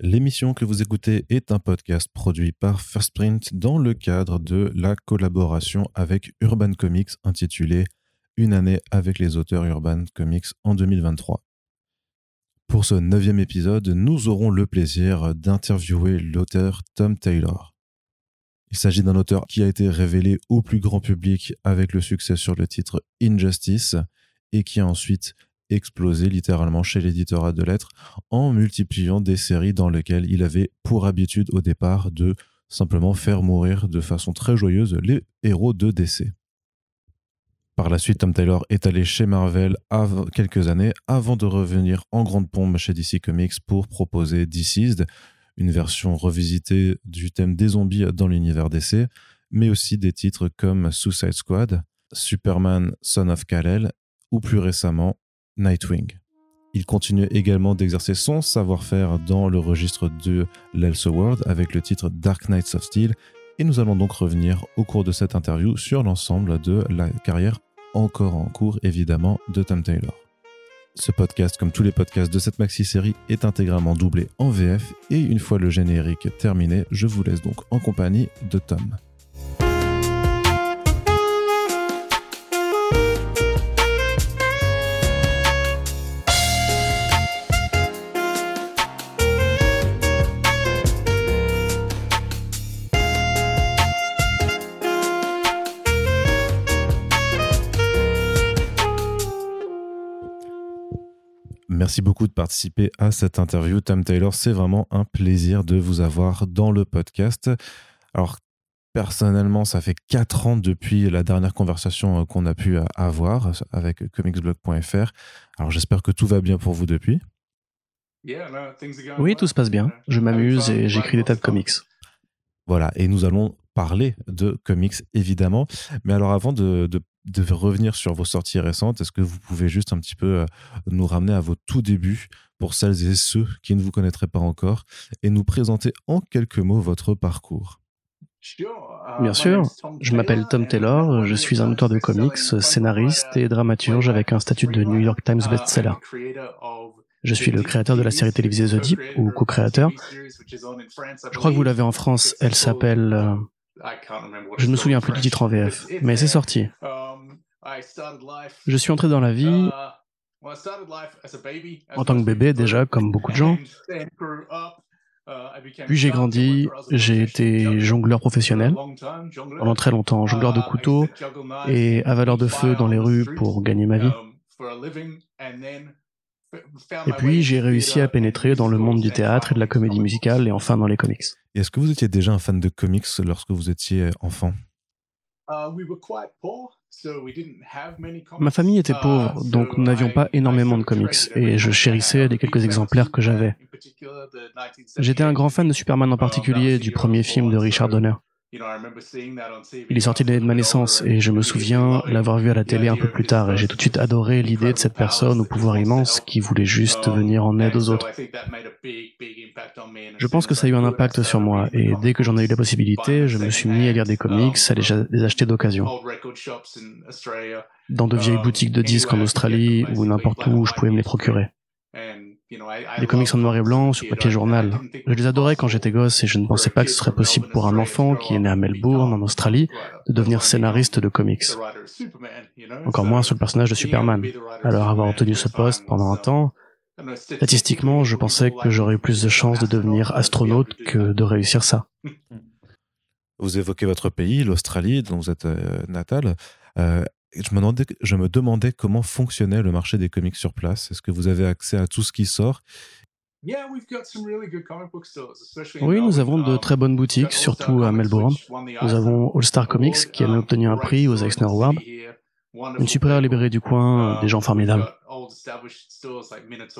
L'émission que vous écoutez est un podcast produit par First Print dans le cadre de la collaboration avec Urban Comics intitulée Une année avec les auteurs Urban Comics en 2023. Pour ce neuvième épisode, nous aurons le plaisir d'interviewer l'auteur Tom Taylor. Il s'agit d'un auteur qui a été révélé au plus grand public avec le succès sur le titre Injustice et qui a ensuite explosé littéralement chez l'éditeur de lettres en multipliant des séries dans lesquelles il avait pour habitude au départ de simplement faire mourir de façon très joyeuse les héros de DC. Par la suite, Tom Taylor est allé chez Marvel quelques années avant de revenir en grande pompe chez DC Comics pour proposer Deceased, une version revisitée du thème des zombies dans l'univers DC, mais aussi des titres comme Suicide Squad, Superman Son of Kal-El ou plus récemment Nightwing. Il continue également d'exercer son savoir-faire dans le registre de l'Elseworld avec le titre Dark Knights of Steel et nous allons donc revenir au cours de cette interview sur l'ensemble de la carrière encore en cours évidemment de Tom Taylor. Ce podcast, comme tous les podcasts de cette maxi-série, est intégralement doublé en VF et une fois le générique terminé, je vous laisse donc en compagnie de Tom. Merci beaucoup de participer à cette interview, Tom Taylor. C'est vraiment un plaisir de vous avoir dans le podcast. Alors, personnellement, ça fait quatre ans depuis la dernière conversation euh, qu'on a pu euh, avoir avec comicsblog.fr. Alors, j'espère que tout va bien pour vous depuis. Oui, tout se passe bien. Je m'amuse et j'écris des tas de comics. Voilà, et nous allons parler de comics évidemment. Mais alors avant de, de de revenir sur vos sorties récentes, est-ce que vous pouvez juste un petit peu euh, nous ramener à vos tout débuts pour celles et ceux qui ne vous connaîtraient pas encore et nous présenter en quelques mots votre parcours? Bien sûr, je m'appelle Tom Taylor, je suis un auteur de comics, scénariste et dramaturge avec un statut de New York Times bestseller. Je suis le créateur de la série télévisée The Deep, ou co-créateur. Je crois que vous l'avez en France, elle s'appelle... Euh, je ne me souviens plus du titre en VF, mais c'est sorti. Je suis entré dans la vie en tant que bébé déjà, comme beaucoup de gens. Puis j'ai grandi, j'ai été jongleur professionnel pendant très longtemps, jongleur de couteaux et avaleur de feu dans les rues pour gagner ma vie. Et puis j'ai réussi à pénétrer dans le monde du théâtre et de la comédie musicale et enfin dans les comics. Est-ce que vous étiez déjà un fan de comics lorsque vous étiez enfant? Uh, Ma famille était uh, pauvre, donc nous n'avions pas énormément de comics, et je chérissais les quelques exemplaires que j'avais. J'étais un grand fan de Superman en particulier, du premier film de Richard Donner. Il est sorti l'année de ma naissance et je me souviens l'avoir vu à la télé un peu plus tard et j'ai tout de suite adoré l'idée de cette personne au pouvoir immense qui voulait juste venir en aide aux autres. Je pense que ça a eu un impact sur moi et dès que j'en ai eu la possibilité, je me suis mis à lire des comics, à les acheter d'occasion. Dans de vieilles boutiques de disques en Australie ou n'importe où je pouvais me les procurer. Des comics en noir et blanc sur papier journal. Je les adorais quand j'étais gosse et je ne pensais pas que ce serait possible pour un enfant qui est né à Melbourne, en Australie, de devenir scénariste de comics. Encore moins sur le personnage de Superman. Alors avoir obtenu ce poste pendant un temps, statistiquement, je pensais que j'aurais eu plus de chances de devenir astronaute que de réussir ça. Vous évoquez votre pays, l'Australie, dont vous êtes euh, natal. Euh, je me, demandais, je me demandais comment fonctionnait le marché des comics sur place. Est-ce que vous avez accès à tout ce qui sort oui, nous avons de très bonnes boutiques, surtout à Melbourne. Nous avons All Star Comics qui a obtenu un prix aux Eisner Awards. Une supérieure librairie du coin, des gens formidables.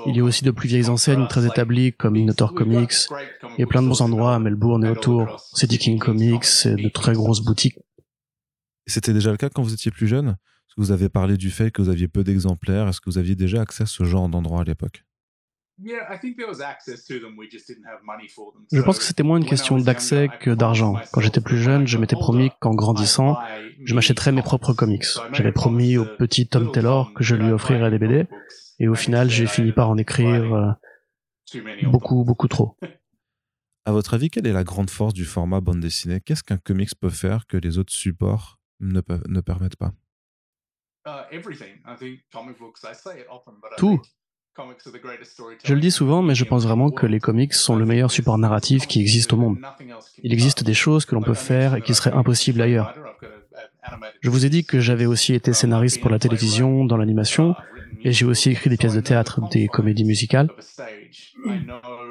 Il y a aussi de plus vieilles enseignes très établies comme Minotaur Comics et plein de bons endroits à Melbourne et autour. City King Comics et de très grosses boutiques c'était déjà le cas quand vous étiez plus jeune? Est-ce que vous avez parlé du fait que vous aviez peu d'exemplaires? Est-ce que vous aviez déjà accès à ce genre d'endroit à l'époque? Je pense que c'était moins une question d'accès que d'argent. Quand j'étais plus jeune, je m'étais promis qu'en grandissant, je m'achèterais mes propres comics. J'avais promis au petit Tom Taylor que je lui offrirais des BD, et au final, j'ai fini par en écrire euh, beaucoup, beaucoup trop. À votre avis, quelle est la grande force du format bande dessinée? Qu'est-ce qu'un comics peut faire que les autres supports ne, ne permettent pas Tout. Je le dis souvent, mais je pense vraiment que les comics sont le meilleur support narratif qui existe au monde. Il existe des choses que l'on peut faire et qui seraient impossibles ailleurs. Je vous ai dit que j'avais aussi été scénariste pour la télévision, dans l'animation, et j'ai aussi écrit des pièces de théâtre, des comédies musicales.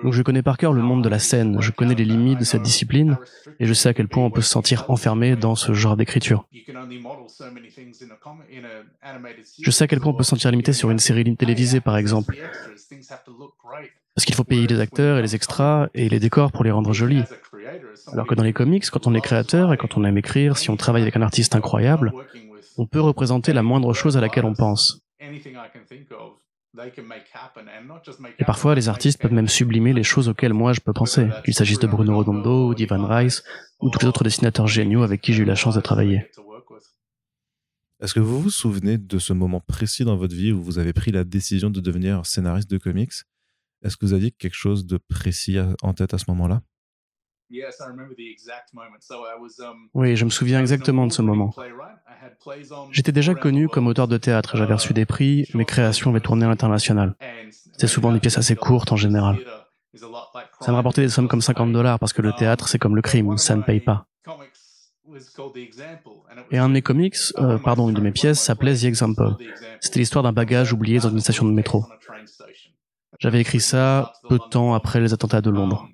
Donc je connais par cœur le monde de la scène, je connais les limites de cette discipline, et je sais à quel point on peut se sentir enfermé dans ce genre d'écriture. Je sais à quel point on peut se sentir limité sur une série télévisée, par exemple. Parce qu'il faut payer les acteurs et les extras et les décors pour les rendre jolis. Alors que dans les comics, quand on est créateur et quand on aime écrire, si on travaille avec un artiste incroyable, on peut représenter la moindre chose à laquelle on pense. Et parfois, les artistes peuvent même sublimer les choses auxquelles moi je peux penser, qu'il s'agisse de Bruno Redondo ou d'Ivan Rice, ou tous les autres dessinateurs géniaux avec qui j'ai eu la chance de travailler. Est-ce que vous vous souvenez de ce moment précis dans votre vie où vous avez pris la décision de devenir scénariste de comics? Est-ce que vous aviez quelque chose de précis en tête à ce moment-là? Oui, je me souviens exactement de ce moment. J'étais déjà connu comme auteur de théâtre, j'avais reçu des prix, mes créations avaient tourné à l'international. C'était souvent des pièces assez courtes en général. Ça me rapportait des sommes comme 50 dollars parce que le théâtre, c'est comme le crime, ça ne paye pas. Et un de mes comics, euh, pardon, une de mes pièces s'appelait The Example. C'était l'histoire d'un bagage oublié dans une station de métro. J'avais écrit ça peu de temps après les attentats de Londres.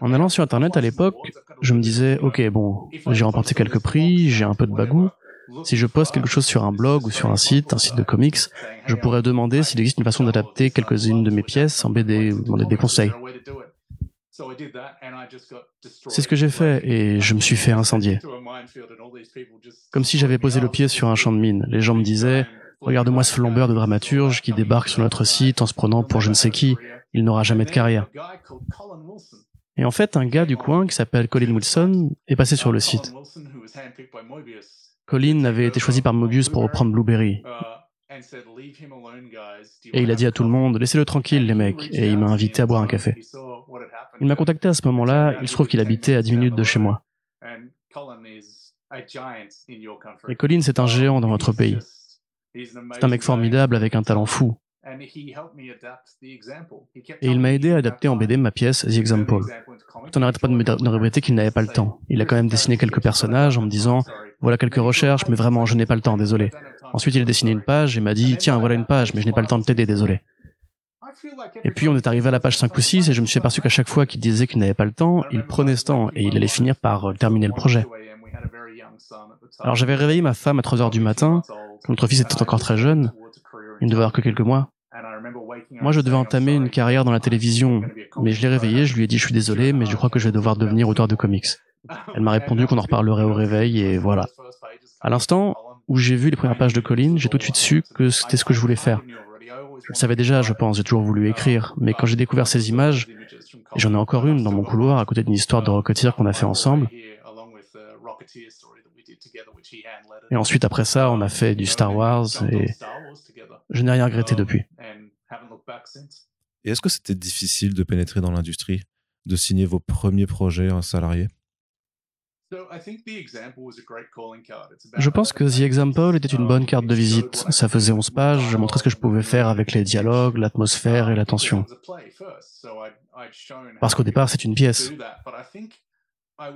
En allant sur Internet à l'époque, je me disais, ok, bon, j'ai remporté quelques prix, j'ai un peu de bagou. Si je poste quelque chose sur un blog ou sur un site, un site de comics, je pourrais demander s'il existe une façon d'adapter quelques-unes de mes pièces en BD ou demander des conseils. C'est ce que j'ai fait et je me suis fait incendier. Comme si j'avais posé le pied sur un champ de mine. Les gens me disaient, regarde-moi ce flambeur de dramaturge qui débarque sur notre site en se prenant pour je ne sais qui, il n'aura jamais de carrière. Et en fait, un gars du coin qui s'appelle Colin Wilson est passé sur le site. Colin avait été choisi par Mobius pour reprendre Blueberry. Et il a dit à tout le monde, laissez-le tranquille les mecs, et il m'a invité à boire un café. Il m'a contacté à ce moment-là, il se trouve qu'il habitait à 10 minutes de chez moi. Et Colin, c'est un géant dans votre pays. C'est un mec formidable avec un talent fou. Et il m'a aidé à adapter en BD ma pièce The Example. Tout en pas de me répéter qu'il n'avait pas le temps. Il a quand même dessiné quelques personnages en me disant voilà quelques recherches, mais vraiment je n'ai pas le temps, désolé. Ensuite il a dessiné une page et m'a dit tiens voilà une page, mais je n'ai pas le temps de t'aider, désolé. Et puis on est arrivé à la page 5 ou 6 et je me suis aperçu qu'à chaque fois qu'il disait qu'il n'avait pas le temps, il prenait ce temps et il allait finir par euh, terminer le projet. Alors j'avais réveillé ma femme à 3 heures du matin, notre fils était encore très jeune, il ne devait avoir que quelques mois. Moi, je devais entamer une carrière dans la télévision, mais je l'ai réveillée, je lui ai dit je suis désolé, mais je crois que je vais devoir devenir auteur de comics. Elle m'a répondu qu'on en reparlerait au réveil, et voilà. À l'instant où j'ai vu les premières pages de Colin, j'ai tout de suite su que c'était ce que je voulais faire. Je le savais déjà, je pense, j'ai toujours voulu écrire, mais quand j'ai découvert ces images, et j'en ai encore une dans mon couloir à côté d'une histoire de Rocketeer qu'on a fait ensemble, et ensuite, après ça, on a fait du Star Wars et je n'ai rien regretté depuis. Et est-ce que c'était difficile de pénétrer dans l'industrie, de signer vos premiers projets en salarié? Je pense que The Example était une bonne carte de visite. Ça faisait 11 pages, je montrais ce que je pouvais faire avec les dialogues, l'atmosphère et la tension. Parce qu'au départ, c'est une pièce.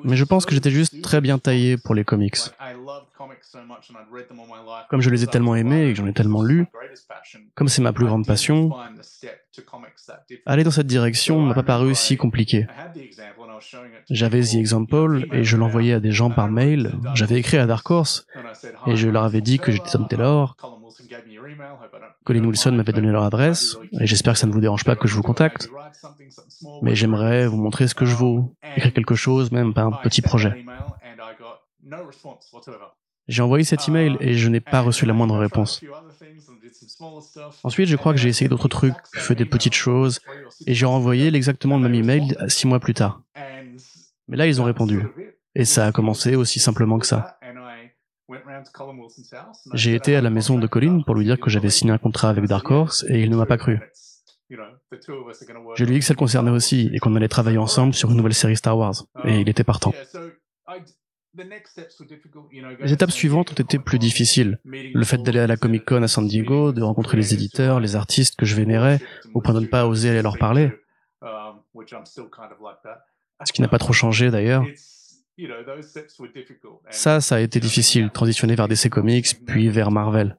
Mais je pense que j'étais juste très bien taillé pour les comics. Comme je les ai tellement aimés et que j'en ai tellement lu, comme c'est ma plus grande passion, aller dans cette direction ne m'a pas paru si compliqué. J'avais The Example et je l'envoyais à des gens par mail. J'avais écrit à Dark Horse et je leur avais dit que j'étais Tom Taylor. Colin Wilson m'avait donné leur adresse et j'espère que ça ne vous dérange pas que je vous contacte. Mais j'aimerais vous montrer ce que je vaux, écrire quelque chose, même pas un petit projet. J'ai envoyé cet email et je n'ai pas reçu la moindre réponse. Ensuite, je crois que j'ai essayé d'autres trucs, fait des petites choses, et j'ai renvoyé exactement le même email six mois plus tard. Mais là, ils ont répondu. Et ça a commencé aussi simplement que ça. J'ai été à la maison de Colin pour lui dire que j'avais signé un contrat avec Dark Horse et il ne m'a pas cru. Je lui ai dit que ça le concernait aussi et qu'on allait travailler ensemble sur une nouvelle série Star Wars. Et il était partant. Les étapes suivantes ont été plus difficiles. Le fait d'aller à la Comic Con à San Diego, de rencontrer les éditeurs, les artistes que je vénérais, au point de ne pas oser aller leur parler. Ce qui n'a pas trop changé d'ailleurs. Ça, ça a été difficile, transitionner vers DC Comics, puis vers Marvel.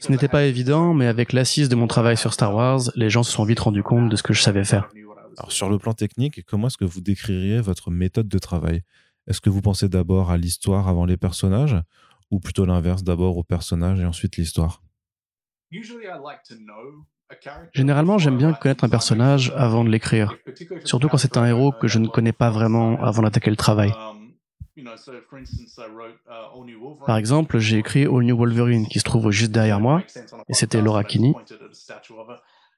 Ce n'était pas évident, mais avec l'assise de mon travail sur Star Wars, les gens se sont vite rendus compte de ce que je savais faire. Alors sur le plan technique, comment est-ce que vous décririez votre méthode de travail? Est-ce que vous pensez d'abord à l'histoire avant les personnages, ou plutôt l'inverse, d'abord aux personnages et ensuite l'histoire? Généralement, j'aime bien connaître un personnage avant de l'écrire, surtout quand c'est un héros que je ne connais pas vraiment avant d'attaquer le travail. Par exemple, j'ai écrit All New Wolverine qui se trouve juste derrière moi, et c'était Laura Kinney.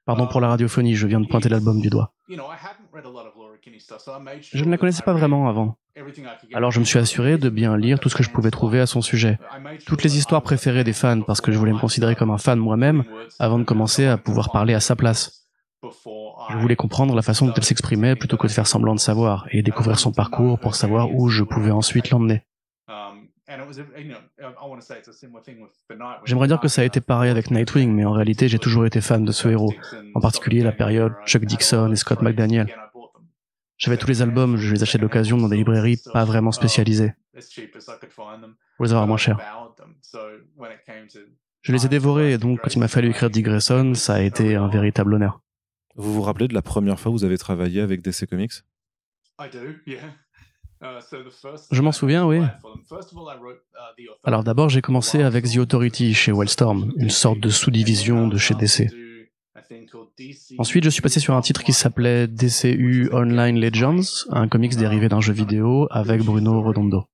Pardon pour la radiophonie, je viens de pointer l'album du doigt. Je ne la connaissais pas vraiment avant. Alors je me suis assuré de bien lire tout ce que je pouvais trouver à son sujet. Toutes les histoires préférées des fans parce que je voulais me considérer comme un fan moi-même avant de commencer à pouvoir parler à sa place. Je voulais comprendre la façon dont elle s'exprimait plutôt que de faire semblant de savoir et découvrir son parcours pour savoir où je pouvais ensuite l'emmener. J'aimerais dire que ça a été pareil avec Nightwing, mais en réalité j'ai toujours été fan de ce héros, en particulier la période Chuck Dixon et Scott McDaniel. J'avais tous les albums, je les achetais d'occasion dans des librairies pas vraiment spécialisées, pour les avoir moins cher. Je les ai dévorés et donc quand il m'a fallu écrire Dick Grayson, ça a été un véritable honneur. Vous vous rappelez de la première fois où vous avez travaillé avec DC Comics? Je m'en souviens, oui. Alors d'abord, j'ai commencé avec The Authority chez Wellstorm, une sorte de sous-division de chez DC. Ensuite, je suis passé sur un titre qui s'appelait DCU Online Legends, un comics dérivé d'un jeu vidéo avec Bruno Redondo.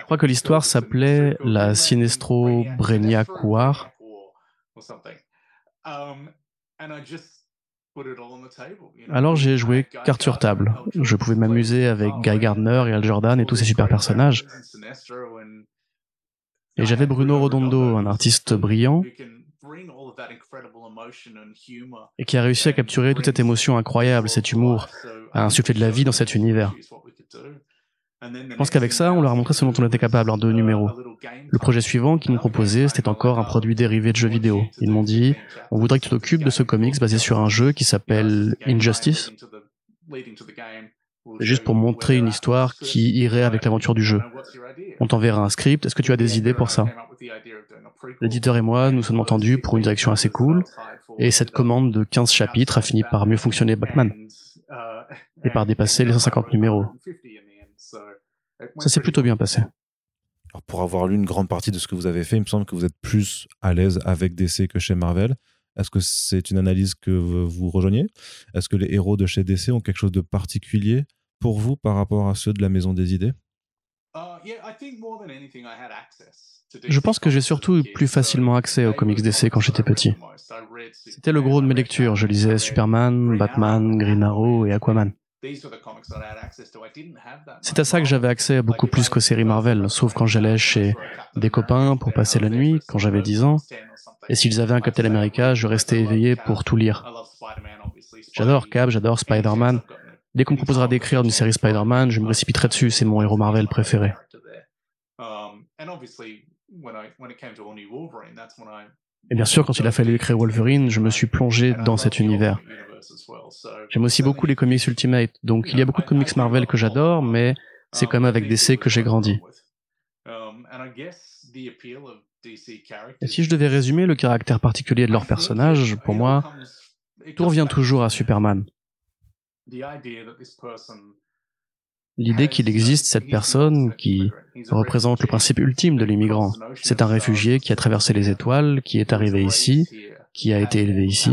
Je crois que l'histoire s'appelait la Sinestro Brenia War. Alors j'ai joué carte sur table. Je pouvais m'amuser avec Guy Gardner et Al Jordan et tous ces super personnages. Et j'avais Bruno Redondo, un artiste brillant, et qui a réussi à capturer toute cette émotion incroyable, cet humour, à insuffler de la vie dans cet univers. Je pense qu'avec ça, on leur a montré ce dont on était capable en deux numéros. Le projet suivant qu'ils m'ont proposé, c'était encore un produit dérivé de jeux vidéo. Ils m'ont dit, on voudrait que tu t'occupes de ce comics basé sur un jeu qui s'appelle Injustice. Juste pour montrer une histoire qui irait avec l'aventure du jeu. On t'enverra un script, est-ce que tu as des idées pour ça L'éditeur et moi nous sommes entendus pour une direction assez cool, et cette commande de 15 chapitres a fini par mieux fonctionner Batman, et par dépasser les 150 numéros. Ça s'est plutôt bien passé. Alors pour avoir lu une grande partie de ce que vous avez fait, il me semble que vous êtes plus à l'aise avec DC que chez Marvel. Est-ce que c'est une analyse que vous rejoignez? Est-ce que les héros de chez DC ont quelque chose de particulier pour vous par rapport à ceux de la Maison des Idées? Je pense que j'ai surtout eu plus facilement accès aux comics DC quand j'étais petit. C'était le gros de mes lectures. Je lisais Superman, Batman, Green Arrow et Aquaman. C'est à ça que j'avais accès beaucoup plus qu'aux séries Marvel, sauf quand j'allais chez des copains pour passer la nuit, quand j'avais 10 ans. Et s'ils avaient un Captain America, je restais éveillé pour tout lire. J'adore Cap, j'adore Spider-Man. Dès qu'on me proposera d'écrire une série Spider-Man, je me précipiterai dessus, c'est mon héros Marvel préféré. Et bien sûr, quand il a fallu écrire Wolverine, je me suis plongé dans cet univers. J'aime aussi beaucoup les comics Ultimate, donc il y a beaucoup de comics Marvel que j'adore, mais c'est quand même avec DC que j'ai grandi. Et si je devais résumer le caractère particulier de leur personnage, pour moi, tout revient toujours à Superman. L'idée qu'il existe cette personne qui représente le principe ultime de l'immigrant. C'est un réfugié qui a traversé les étoiles, qui est arrivé ici, qui a été élevé ici,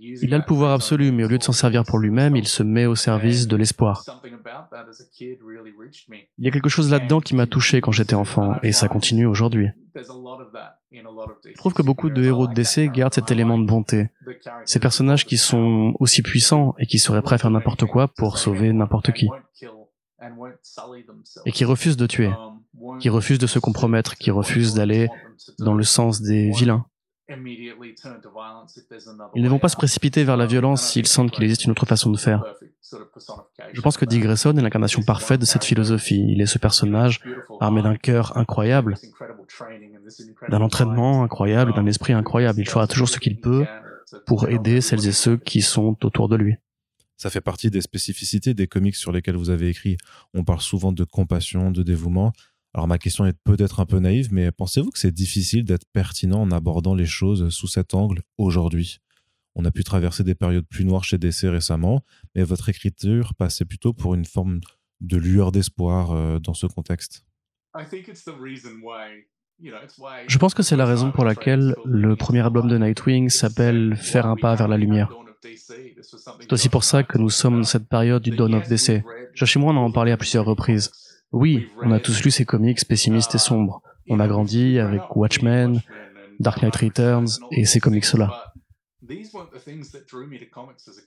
il a le pouvoir absolu, mais au lieu de s'en servir pour lui-même, il se met au service de l'espoir. Il y a quelque chose là-dedans qui m'a touché quand j'étais enfant, et ça continue aujourd'hui. Je trouve que beaucoup de héros de DC gardent cet élément de bonté. Ces personnages qui sont aussi puissants et qui seraient prêts à faire n'importe quoi pour sauver n'importe qui. Et qui refusent de tuer. qui refusent de se compromettre, qui refusent d'aller dans le sens des vilains. Ils ne vont pas se précipiter vers la violence s'ils sentent qu'il existe une autre façon de faire. Je pense que Dick Grayson est l'incarnation parfaite de cette philosophie. Il est ce personnage armé d'un cœur incroyable, d'un entraînement incroyable, d'un esprit incroyable. Il fera toujours ce qu'il peut pour aider celles et ceux qui sont autour de lui. Ça fait partie des spécificités des comics sur lesquels vous avez écrit. On parle souvent de compassion, de dévouement. Alors ma question est peut-être un peu naïve, mais pensez-vous que c'est difficile d'être pertinent en abordant les choses sous cet angle aujourd'hui? On a pu traverser des périodes plus noires chez DC récemment, mais votre écriture passait plutôt pour une forme de lueur d'espoir euh, dans ce contexte. Je pense que c'est la raison pour laquelle le premier album de Nightwing s'appelle Faire un pas vers la lumière. C'est aussi pour ça que nous sommes dans cette période du Dawn of DC. Josh et moi, on en a parlé à plusieurs reprises. Oui, on a tous lu ces comics pessimistes et sombres. On a grandi avec Watchmen, Dark Knight Returns et ces comics-là.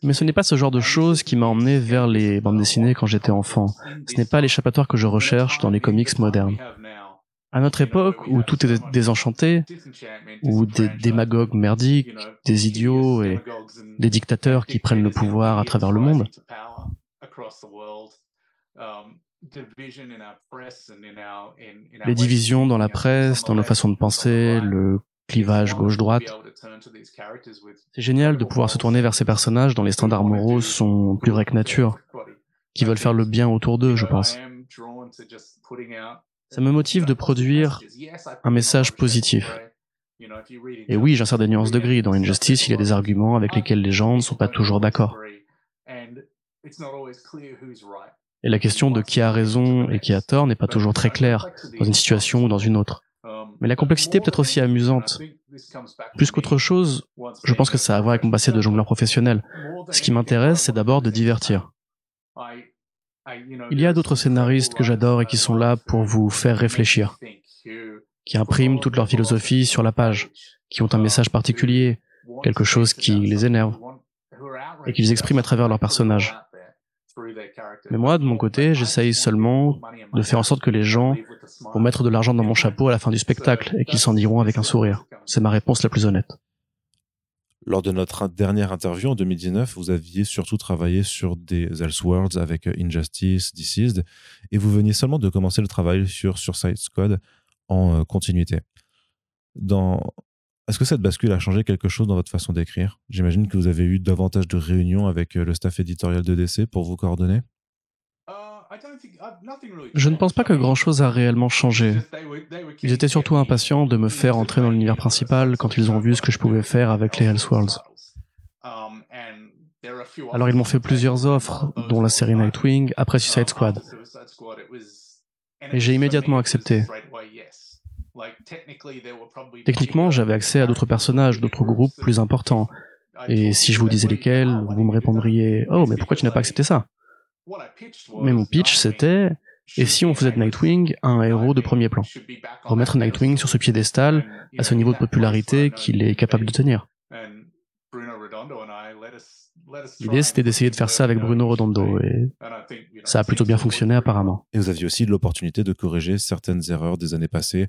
Mais ce n'est pas ce genre de choses qui m'a emmené vers les bandes dessinées quand j'étais enfant. Ce n'est pas l'échappatoire que je recherche dans les comics modernes. À notre époque, où tout est désenchanté, où des démagogues merdiques, des idiots et des dictateurs qui prennent le pouvoir à travers le monde, les divisions dans la presse, dans nos façons de penser, le clivage gauche-droite. C'est génial de pouvoir se tourner vers ces personnages dont les standards moraux sont plus vrais que nature, qui veulent faire le bien autour d'eux, je pense. Ça me motive de produire un message positif. Et oui, j'insère des nuances de gris. Dans Injustice, il y a des arguments avec lesquels les gens ne sont pas toujours d'accord. Et la question de qui a raison et qui a tort n'est pas toujours très claire dans une situation ou dans une autre. Mais la complexité peut être aussi amusante. Plus qu'autre chose, je pense que ça a à voir avec mon passé de jongleur professionnel. Ce qui m'intéresse, c'est d'abord de divertir. Il y a d'autres scénaristes que j'adore et qui sont là pour vous faire réfléchir, qui impriment toute leur philosophie sur la page, qui ont un message particulier, quelque chose qui les énerve, et qu'ils expriment à travers leur personnage. Mais moi, de mon côté, j'essaye seulement de faire en sorte que les gens vont mettre de l'argent dans mon chapeau à la fin du spectacle et qu'ils s'en iront avec un sourire. C'est ma réponse la plus honnête. Lors de notre dernière interview en 2019, vous aviez surtout travaillé sur des Elseworlds avec Injustice, Deceased, et vous veniez seulement de commencer le travail sur Suicide Squad en euh, continuité. Dans est-ce que cette bascule a changé quelque chose dans votre façon d'écrire? J'imagine que vous avez eu davantage de réunions avec euh, le staff éditorial de DC pour vous coordonner je ne pense pas que grand-chose a réellement changé. Ils étaient surtout impatients de me faire entrer dans l'univers principal quand ils ont vu ce que je pouvais faire avec les Elseworlds. Alors ils m'ont fait plusieurs offres, dont la série Nightwing, après Suicide Squad. Et j'ai immédiatement accepté. Techniquement, j'avais accès à d'autres personnages, d'autres groupes plus importants. Et si je vous disais lesquels, vous me répondriez Oh, mais pourquoi tu n'as pas accepté ça? Mais mon pitch, c'était Et si on faisait de Nightwing un héros de premier plan. Remettre Nightwing sur ce piédestal, à ce niveau de popularité qu'il est capable de tenir. L'idée, c'était d'essayer de faire ça avec Bruno Redondo, et ça a plutôt bien fonctionné apparemment. Et vous aviez aussi l'opportunité de corriger certaines erreurs des années passées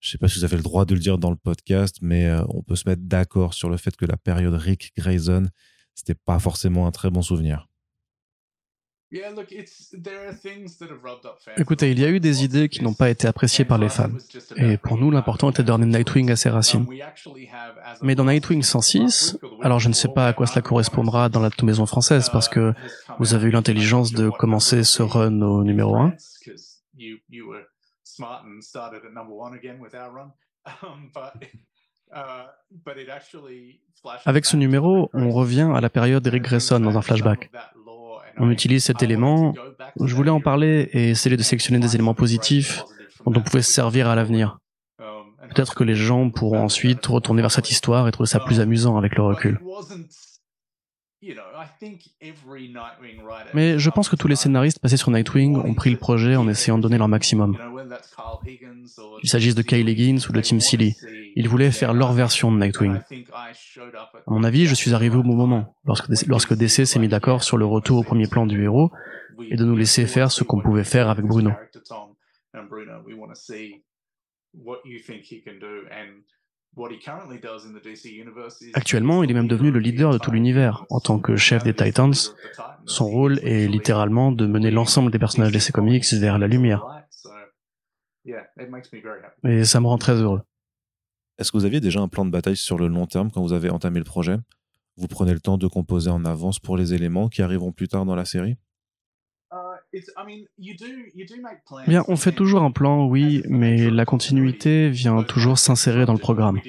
je sais pas si vous avez le droit de le dire dans le podcast, mais euh, on peut se mettre d'accord sur le fait que la période Rick Grayson, c'était pas forcément un très bon souvenir. Écoutez, il y a eu des idées qui n'ont pas été appréciées par les fans. Et pour nous, l'important était de donner Nightwing à ses racines. Mais dans Nightwing 106, alors je ne sais pas à quoi cela correspondra dans la maison française, parce que vous avez eu l'intelligence de commencer ce run au numéro 1. Avec ce numéro, on revient à la période d'Eric Grayson dans un flashback. On utilise cet élément. Je voulais en parler et essayer de sélectionner des éléments positifs dont on pouvait se servir à l'avenir. Um, Peut-être que les gens pourront ensuite retourner vers cette histoire et trouver ça plus amusant avec le recul. Mais je pense que tous les scénaristes passés sur Nightwing ont pris le projet en essayant de donner leur maximum. Qu'il s'agisse de Kyle Higgins ou de Tim Seeley, ils voulaient faire leur version de Nightwing. À mon avis, je suis arrivé au bon moment, lorsque, lorsque DC s'est mis d'accord sur le retour au premier plan du héros et de nous laisser faire ce qu'on pouvait faire avec Bruno. Actuellement, il est même devenu le leader de tout l'univers. En tant que chef des Titans, son rôle est littéralement de mener l'ensemble des personnages DC Comics vers la lumière. Et ça me rend très heureux. Est-ce que vous aviez déjà un plan de bataille sur le long terme quand vous avez entamé le projet? Vous prenez le temps de composer en avance pour les éléments qui arriveront plus tard dans la série? Bien, on fait toujours un plan, oui, mais la continuité vient toujours s'insérer dans le programme.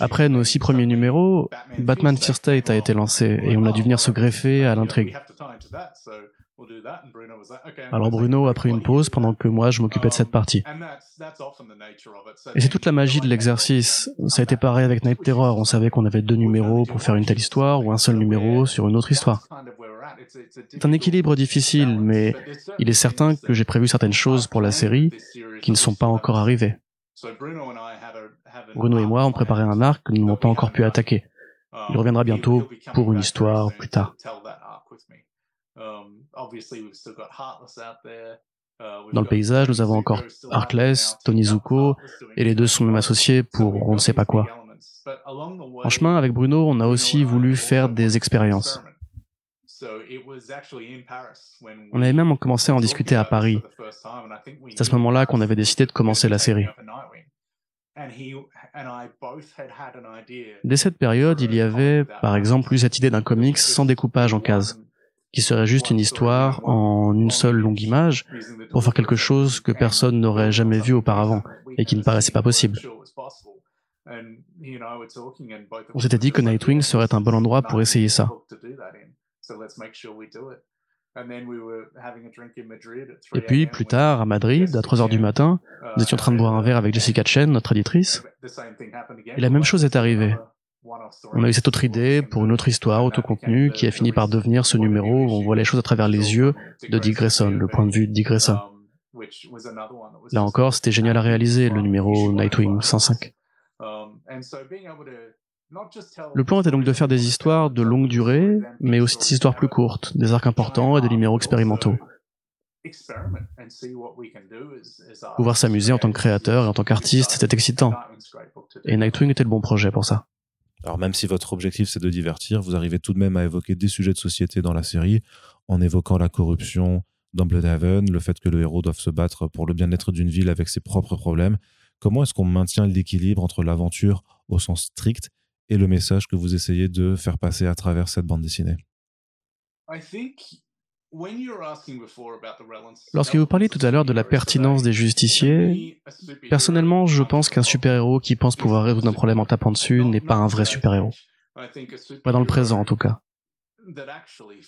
Après nos six premiers numéros, Batman Fear State a été lancé et on a dû venir se greffer à l'intrigue. Alors Bruno a pris une pause pendant que moi je m'occupais de cette partie. Et c'est toute la magie de l'exercice. Ça a été pareil avec Night Terror. On savait qu'on avait deux numéros pour faire une telle histoire ou un seul numéro sur une autre histoire. C'est un équilibre difficile, mais il est certain que j'ai prévu certaines choses pour la série qui ne sont pas encore arrivées. Bruno et moi, on préparait un arc que nous n'avons pas encore pu attaquer. Il reviendra bientôt pour une histoire plus tard. Dans le paysage, nous avons encore Arkless, Tony Zuko, et les deux sont même associés pour on ne sait pas quoi. En chemin, avec Bruno, on a aussi voulu faire des expériences. On avait même commencé à en discuter à Paris. C'est à ce moment-là qu'on avait décidé de commencer la série. Dès cette période, il y avait, par exemple, eu cette idée d'un comics sans découpage en cases, qui serait juste une histoire en une seule longue image pour faire quelque chose que personne n'aurait jamais vu auparavant et qui ne paraissait pas possible. On s'était dit que Nightwing serait un bon endroit pour essayer ça. Et puis, plus tard, à Madrid, à 3 heures du matin, nous étions en train de boire un verre avec Jessica Chen, notre éditrice, et la même chose est arrivée. On a eu cette autre idée pour une autre histoire auto-contenue qui a fini par devenir ce numéro où on voit les choses à travers les yeux de Dick Grayson, le point de vue de Dick Grayson. Là encore, c'était génial à réaliser, le numéro Nightwing 105. Le plan était donc de faire des histoires de longue durée, mais aussi des histoires plus courtes, des arcs importants et des numéros expérimentaux. Pouvoir s'amuser en tant que créateur et en tant qu'artiste, c'était excitant. Et Nightwing était le bon projet pour ça. Alors même si votre objectif c'est de divertir, vous arrivez tout de même à évoquer des sujets de société dans la série, en évoquant la corruption dans Bloodhaven, le fait que le héros doive se battre pour le bien-être d'une ville avec ses propres problèmes. Comment est-ce qu'on maintient l'équilibre entre l'aventure au sens strict et le message que vous essayez de faire passer à travers cette bande dessinée Lorsque vous parliez tout à l'heure de la pertinence des justiciers, personnellement, je pense qu'un super-héros qui pense pouvoir résoudre un problème en tapant dessus n'est pas un vrai super-héros. Pas dans le présent, en tout cas.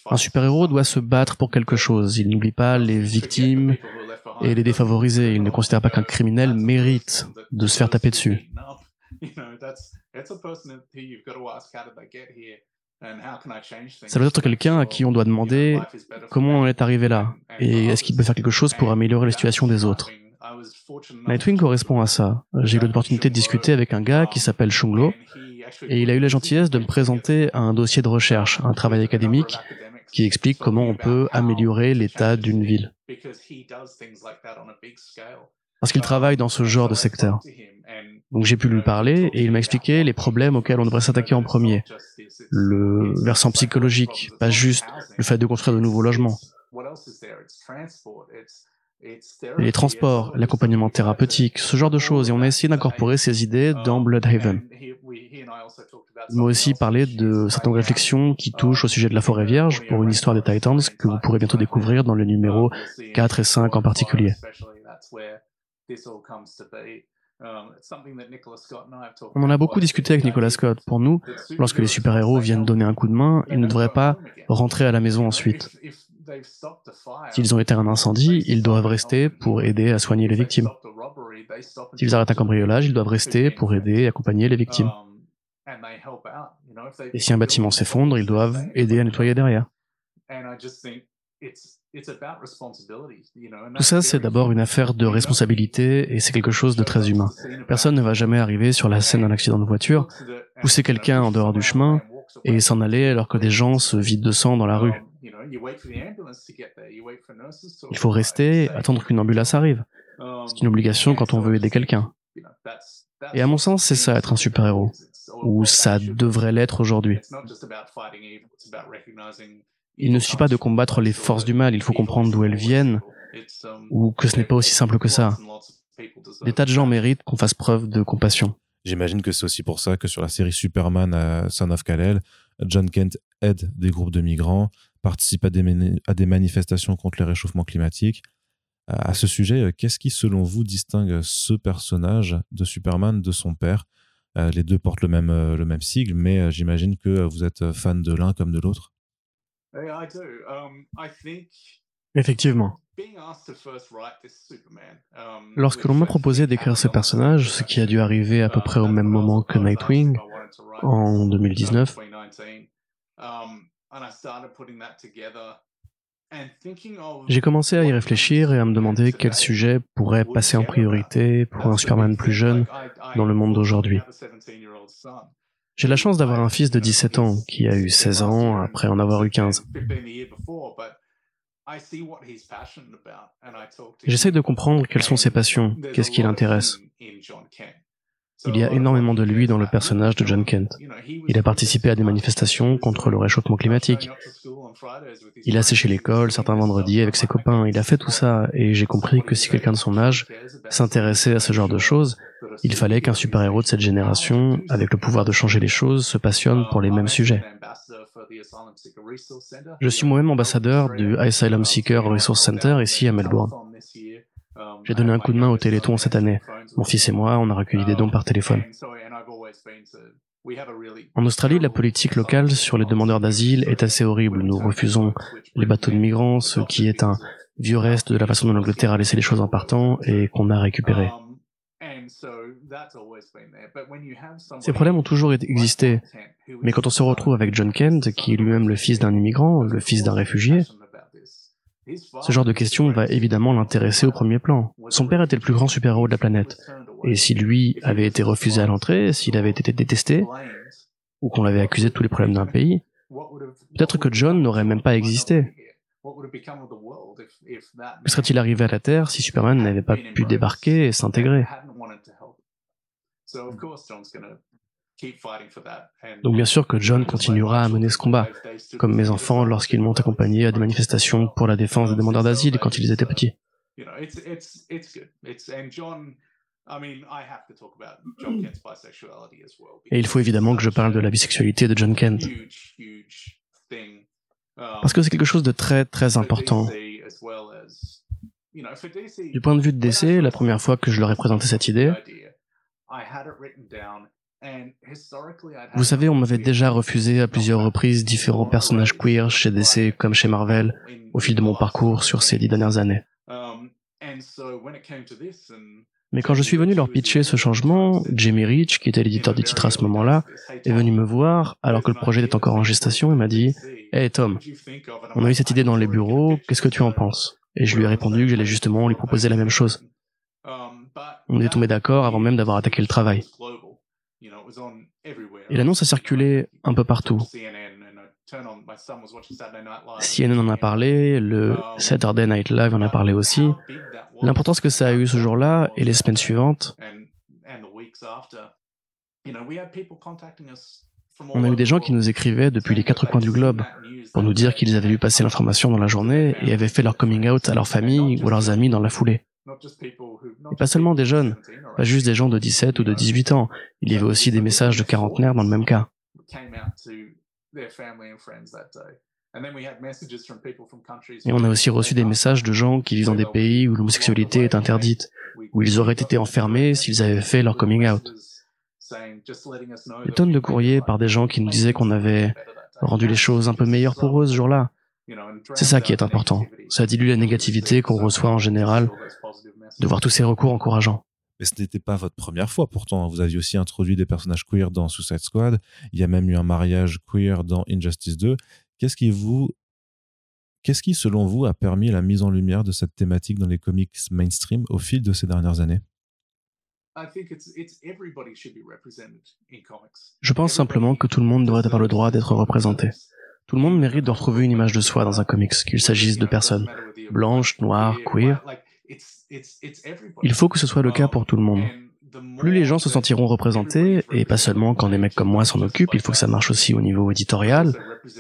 Un super-héros doit se battre pour quelque chose. Il n'oublie pas les victimes et les défavorisés. Il ne considère pas qu'un criminel mérite de se faire taper dessus. Ça veut être quelqu'un à qui on doit demander comment on est arrivé là et est-ce qu'il peut faire quelque chose pour améliorer la situation des autres? Nightwing correspond à ça. J'ai eu l'opportunité de discuter avec un gars qui s'appelle Shunglo et il a eu la gentillesse de me présenter un dossier de recherche, un travail académique qui explique comment on peut améliorer l'état d'une ville. Parce qu'il travaille dans ce genre de secteur. Donc j'ai pu lui parler et il m'a expliqué les problèmes auxquels on devrait s'attaquer en premier. Le versant psychologique, pas juste le fait de construire de nouveaux logements. Les transports, l'accompagnement thérapeutique, ce genre de choses. Et on a essayé d'incorporer ces idées dans Bloodhaven. Il m'a aussi parlé de certaines réflexions qui touchent au sujet de la forêt vierge pour une histoire des Titans que vous pourrez bientôt découvrir dans les numéros 4 et 5 en particulier. On en a beaucoup discuté avec Nicolas Scott. Pour nous, lorsque les super-héros viennent donner un coup de main, ils ne devraient pas rentrer à la maison ensuite. S'ils ont été un incendie, ils doivent rester pour aider à soigner les victimes. S'ils arrêtent un cambriolage, ils doivent rester pour aider et accompagner les victimes. Et si un bâtiment s'effondre, ils doivent aider à nettoyer derrière. Tout ça, c'est d'abord une affaire de responsabilité et c'est quelque chose de très humain. Personne ne va jamais arriver sur la scène d'un accident de voiture, pousser quelqu'un en dehors du chemin et s'en aller alors que des gens se vident de sang dans la rue. Il faut rester, attendre qu'une ambulance arrive. C'est une obligation quand on veut aider quelqu'un. Et à mon sens, c'est ça être un super-héros. Ou ça devrait l'être aujourd'hui. Il ne suffit pas de combattre les forces du mal, il faut comprendre d'où elles viennent, ou que ce n'est pas aussi simple que ça. Des tas de gens méritent qu'on fasse preuve de compassion. J'imagine que c'est aussi pour ça que sur la série Superman à Son of John Kent aide des groupes de migrants, participe à des, à des manifestations contre les réchauffements climatiques. À ce sujet, qu'est-ce qui, selon vous, distingue ce personnage de Superman de son père? Euh, Les deux portent le même, euh, le même sigle, mais euh, j'imagine que vous êtes fan de l'un comme de l'autre. Um, Effectivement. Um, Lorsque l'on m'a proposé d'écrire ce personnage, ce qui a dû arriver à peu près au même moment que Nightwing, en 2019, j'ai commencé à y réfléchir et à me demander quel sujet pourrait passer en priorité pour un Superman plus jeune dans le monde d'aujourd'hui. J'ai la chance d'avoir un fils de 17 ans qui a eu 16 ans après en avoir eu 15. J'essaie de comprendre quelles sont ses passions, qu'est-ce qui l'intéresse. Il y a énormément de lui dans le personnage de John Kent. Il a participé à des manifestations contre le réchauffement climatique. Il a séché l'école certains vendredis avec ses copains. Il a fait tout ça et j'ai compris que si quelqu'un de son âge s'intéressait à ce genre de choses, il fallait qu'un super-héros de cette génération, avec le pouvoir de changer les choses, se passionne pour les mêmes sujets. Je suis moi-même ambassadeur du Asylum Seeker Resource Center ici à Melbourne. J'ai donné un coup de main au Téléthon cette année. Mon fils et moi, on a recueilli des dons par téléphone. En Australie, la politique locale sur les demandeurs d'asile est assez horrible. Nous refusons les bateaux de migrants, ce qui est un vieux reste de la façon dont l'Angleterre a laissé les choses en partant et qu'on a récupéré. Ces problèmes ont toujours existé, mais quand on se retrouve avec John Kent, qui est lui-même le fils d'un immigrant, le fils d'un réfugié, ce genre de question va évidemment l'intéresser au premier plan. Son père était le plus grand super-héros de la planète. Et si lui avait été refusé à l'entrée, s'il avait été détesté, ou qu'on l'avait accusé de tous les problèmes d'un pays, peut-être que John n'aurait même pas existé. Que serait-il arrivé à la Terre si Superman n'avait pas pu débarquer et s'intégrer? Donc bien sûr que John continuera à mener ce combat, comme mes enfants lorsqu'ils m'ont accompagné à des manifestations pour la défense des demandeurs d'asile quand ils étaient petits. Et il faut évidemment que je parle de la bisexualité de John Kent. Parce que c'est quelque chose de très très important. Du point de vue de DC, la première fois que je leur ai présenté cette idée, vous savez, on m'avait déjà refusé à plusieurs reprises différents personnages queer chez DC comme chez Marvel au fil de mon parcours sur ces dix dernières années. Um, Mais quand je suis venu leur pitcher ce changement, Jamie Rich, qui était l'éditeur du titre à ce moment-là, est venu me voir alors que le projet était encore en gestation et m'a dit Hey Tom, on a eu cette idée dans les bureaux, qu'est-ce que tu en penses? Et je lui ai répondu que j'allais justement lui proposer la même chose. Um, on est tombé d'accord avant même d'avoir attaqué le travail. Et l'annonce a circulé un peu partout. CNN en a parlé, le Saturday Night Live en a parlé aussi. L'importance que ça a eu ce jour-là et les semaines suivantes. On a eu des gens qui nous écrivaient depuis les quatre coins du globe pour nous dire qu'ils avaient vu passer l'information dans la journée et avaient fait leur coming out à leur famille ou à leurs amis dans la foulée. Et pas seulement des jeunes, pas juste des gens de 17 ou de 18 ans. Il y avait aussi des messages de quarantenaires dans le même cas. Et on a aussi reçu des messages de gens qui vivent dans des pays où l'homosexualité est interdite, où ils auraient été enfermés s'ils avaient fait leur coming out. Des tonnes de courriers par des gens qui nous disaient qu'on avait rendu les choses un peu meilleures pour eux ce jour-là, c'est ça qui est important. Ça dilue la négativité qu'on reçoit en général, de voir tous ces recours encourageants. Mais ce n'était pas votre première fois pourtant. Vous aviez aussi introduit des personnages queer dans Suicide Squad. Il y a même eu un mariage queer dans Injustice 2. Qu'est-ce qui vous, qu'est-ce qui, selon vous, a permis la mise en lumière de cette thématique dans les comics mainstream au fil de ces dernières années? Je pense simplement que tout le monde devrait avoir le droit d'être représenté. Tout le monde mérite de retrouver une image de soi dans un comics, qu'il s'agisse de personnes blanches, noires, queer. Il faut que ce soit le cas pour tout le monde. Plus les gens se sentiront représentés, et pas seulement quand des mecs comme moi s'en occupent, il faut que ça marche aussi au niveau éditorial,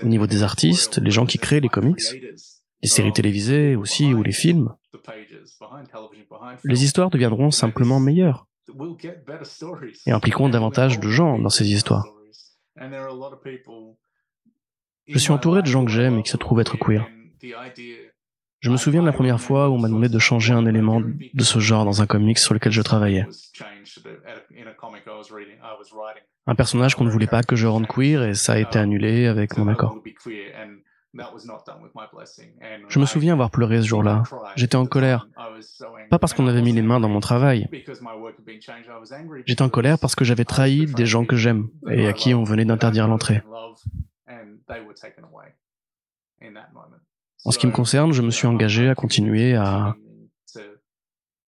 au niveau des artistes, les gens qui créent les comics, les séries télévisées aussi, ou les films. Les histoires deviendront simplement meilleures et impliqueront davantage de gens dans ces histoires. Je suis entouré de gens que j'aime et qui se trouvent être queer. Je me souviens de la première fois où on m'a demandé de changer un élément de ce genre dans un comics sur lequel je travaillais. Un personnage qu'on ne voulait pas que je rende queer et ça a été annulé avec mon accord. Je me souviens avoir pleuré ce jour-là. J'étais en colère. Pas parce qu'on avait mis les mains dans mon travail. J'étais en colère parce que j'avais trahi des gens que j'aime et à qui on venait d'interdire l'entrée. En ce qui me concerne, je me suis engagé à continuer à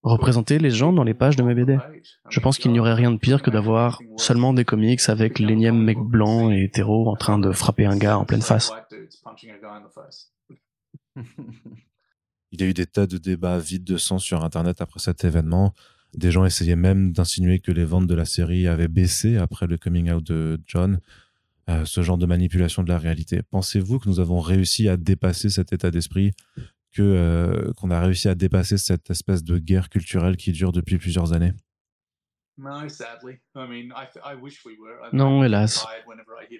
représenter les gens dans les pages de mes BD. Je pense qu'il n'y aurait rien de pire que d'avoir seulement des comics avec l'énième mec blanc et hétéro en train de frapper un gars en pleine face. Il y a eu des tas de débats vides de sang sur Internet après cet événement. Des gens essayaient même d'insinuer que les ventes de la série avaient baissé après le coming out de John. Euh, ce genre de manipulation de la réalité. Pensez-vous que nous avons réussi à dépasser cet état d'esprit, que euh, qu'on a réussi à dépasser cette espèce de guerre culturelle qui dure depuis plusieurs années? Non, hélas.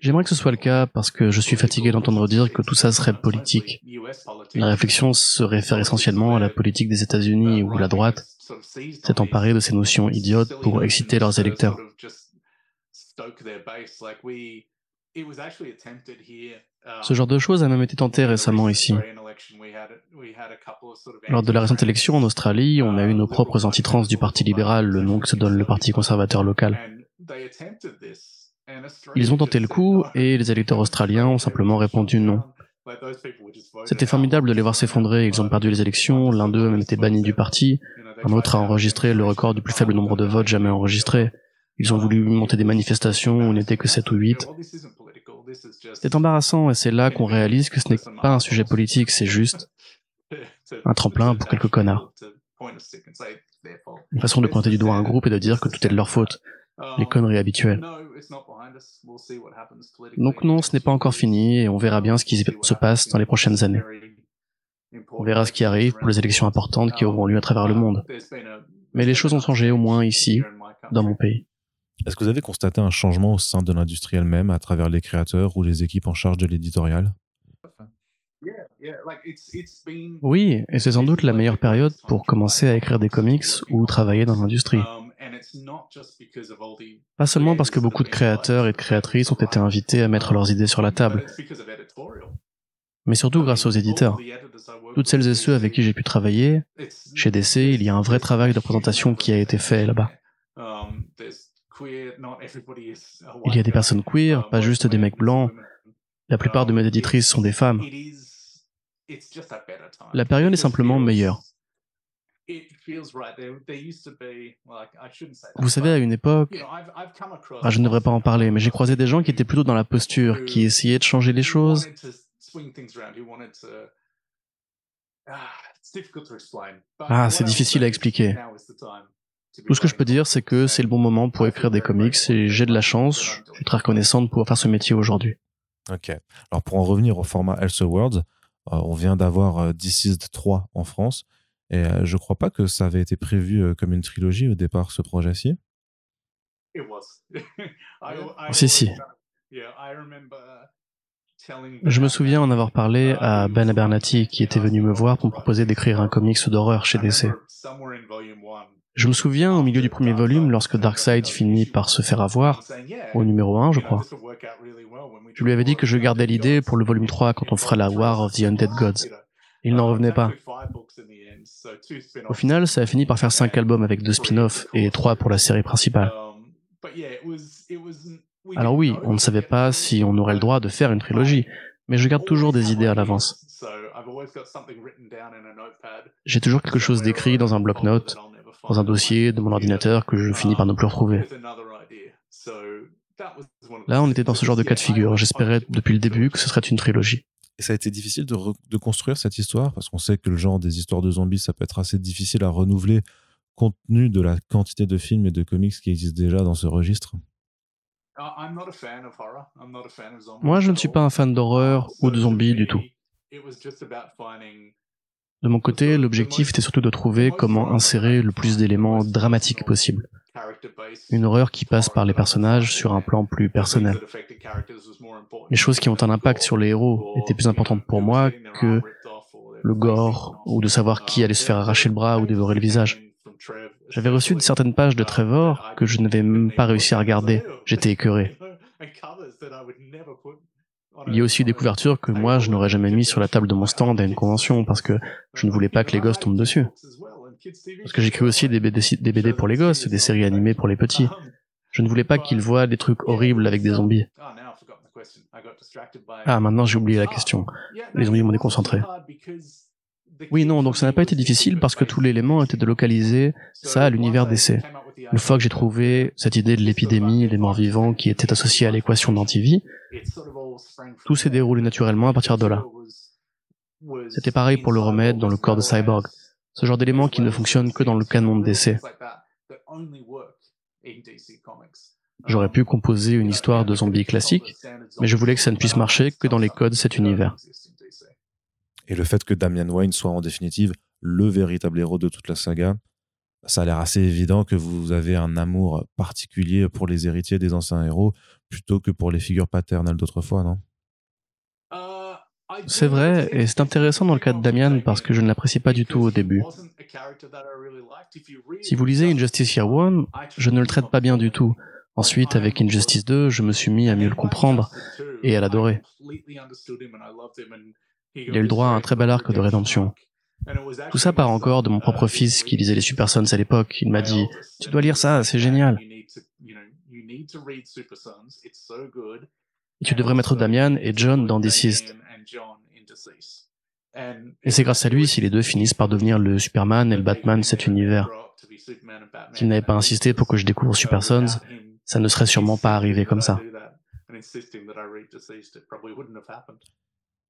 J'aimerais que ce soit le cas parce que je suis fatigué d'entendre dire que tout ça serait politique. La réflexion se réfère essentiellement à la politique des États-Unis où la droite s'est emparée de ces notions idiotes pour exciter leurs électeurs. Ce genre de choses a même été tenté récemment ici. Lors de la récente élection en Australie, on a eu nos propres antitrans du Parti libéral, le nom que se donne le Parti conservateur local. Ils ont tenté le coup et les électeurs australiens ont simplement répondu non. C'était formidable de les voir s'effondrer, ils ont perdu les élections, l'un d'eux a même été banni du parti, un autre a enregistré le record du plus faible nombre de votes jamais enregistré. Ils ont voulu monter des manifestations où n'était que 7 ou 8. C'est embarrassant et c'est là qu'on réalise que ce n'est pas un sujet politique, c'est juste un tremplin pour quelques connards. Une façon de pointer du doigt un groupe et de dire que tout est de leur faute. Les conneries habituelles. Donc non, ce n'est pas encore fini et on verra bien ce qui se passe dans les prochaines années. On verra ce qui arrive pour les élections importantes qui auront lieu à travers le monde. Mais les choses ont changé au moins ici, dans mon pays. Est-ce que vous avez constaté un changement au sein de l'industrie elle-même à travers les créateurs ou les équipes en charge de l'éditorial? Oui, et c'est sans doute la meilleure période pour commencer à écrire des comics ou travailler dans l'industrie. Pas seulement parce que beaucoup de créateurs et de créatrices ont été invités à mettre leurs idées sur la table, mais surtout grâce aux éditeurs. Toutes celles et ceux avec qui j'ai pu travailler, chez DC, il y a un vrai travail de présentation qui a été fait là-bas. Il y a des personnes queer, pas juste des mecs blancs. La plupart de mes éditrices sont des femmes. La période est simplement meilleure. Vous savez, à une époque, ah, je ne devrais pas en parler, mais j'ai croisé des gens qui étaient plutôt dans la posture, qui essayaient de changer les choses. Ah, c'est difficile à expliquer. Tout ce que je peux dire, c'est que c'est le bon moment pour écrire des comics et j'ai de la chance, je suis très reconnaissant de pouvoir faire ce métier aujourd'hui. Ok. Alors pour en revenir au format Elseworlds, euh, on vient d'avoir euh, Deceased 3 en France et euh, je crois pas que ça avait été prévu comme une trilogie au départ, ce projet-ci. si, si. Je me souviens en avoir parlé à Ben Abernathy qui était venu me voir pour me proposer d'écrire un comics d'horreur chez DC. Je me souviens au milieu du premier volume, lorsque Darkseid finit par se faire avoir, au numéro 1, je crois. Je lui avais dit que je gardais l'idée pour le volume 3 quand on fera la War of the Undead Gods. Il n'en revenait pas. Au final, ça a fini par faire 5 albums avec deux spin-offs et 3 pour la série principale. Alors oui, on ne savait pas si on aurait le droit de faire une trilogie, mais je garde toujours des idées à l'avance. J'ai toujours quelque chose d'écrit dans un bloc-notes dans un dossier de mon ordinateur que je finis par ne plus retrouver. Là, on était dans ce genre de cas de figure. J'espérais depuis le début que ce serait une trilogie. Et ça a été difficile de, de construire cette histoire? Parce qu'on sait que le genre des histoires de zombies, ça peut être assez difficile à renouveler compte tenu de la quantité de films et de comics qui existent déjà dans ce registre. Moi, je ne suis pas un fan d'horreur ou de zombies du tout. De mon côté, l'objectif était surtout de trouver comment insérer le plus d'éléments dramatiques possible. Une horreur qui passe par les personnages sur un plan plus personnel. Les choses qui ont un impact sur les héros étaient plus importantes pour moi que le gore ou de savoir qui allait se faire arracher le bras ou dévorer le visage. J'avais reçu de certaines pages de Trevor que je n'avais même pas réussi à regarder. J'étais écœuré. Il y a aussi des couvertures que moi je n'aurais jamais mis sur la table de mon stand à une convention parce que je ne voulais pas que les gosses tombent dessus. Parce que j'écris aussi des BD, des BD pour les gosses, des séries animées pour les petits. Je ne voulais pas qu'ils voient des trucs horribles avec des zombies. Ah, maintenant j'ai oublié la question. Les zombies m'ont déconcentré. Oui, non, donc ça n'a pas été difficile parce que tout l'élément était de localiser ça à l'univers d'essai. Une fois que j'ai trouvé cette idée de l'épidémie et des morts vivants qui était associée à l'équation d'antivie, tout s'est déroulé naturellement à partir de là. C'était pareil pour le remède dans le corps de Cyborg. Ce genre d'élément qui ne fonctionne que dans le canon de DC. J'aurais pu composer une histoire de zombies classique, mais je voulais que ça ne puisse marcher que dans les codes de cet univers. Et le fait que Damian Wayne soit en définitive le véritable héros de toute la saga, ça a l'air assez évident que vous avez un amour particulier pour les héritiers des anciens héros plutôt que pour les figures paternelles d'autrefois, non? C'est vrai, et c'est intéressant dans le cas de Damian parce que je ne l'apprécie pas du tout au début. Si vous lisez Injustice Year One, je ne le traite pas bien du tout. Ensuite, avec Injustice 2, je me suis mis à mieux le comprendre et à l'adorer. Il a eu le droit à un très bel arc de rédemption. Tout ça part encore de mon propre fils qui lisait les Super Sons à l'époque. Il m'a dit Tu dois lire ça, c'est génial. Tu devrais mettre Damian et John dans Deceased. Et c'est grâce à lui si les deux finissent par devenir le Superman et le Batman de cet univers. S'il n'avait pas insisté pour que je découvre Super Sons, ça ne serait sûrement pas arrivé comme ça.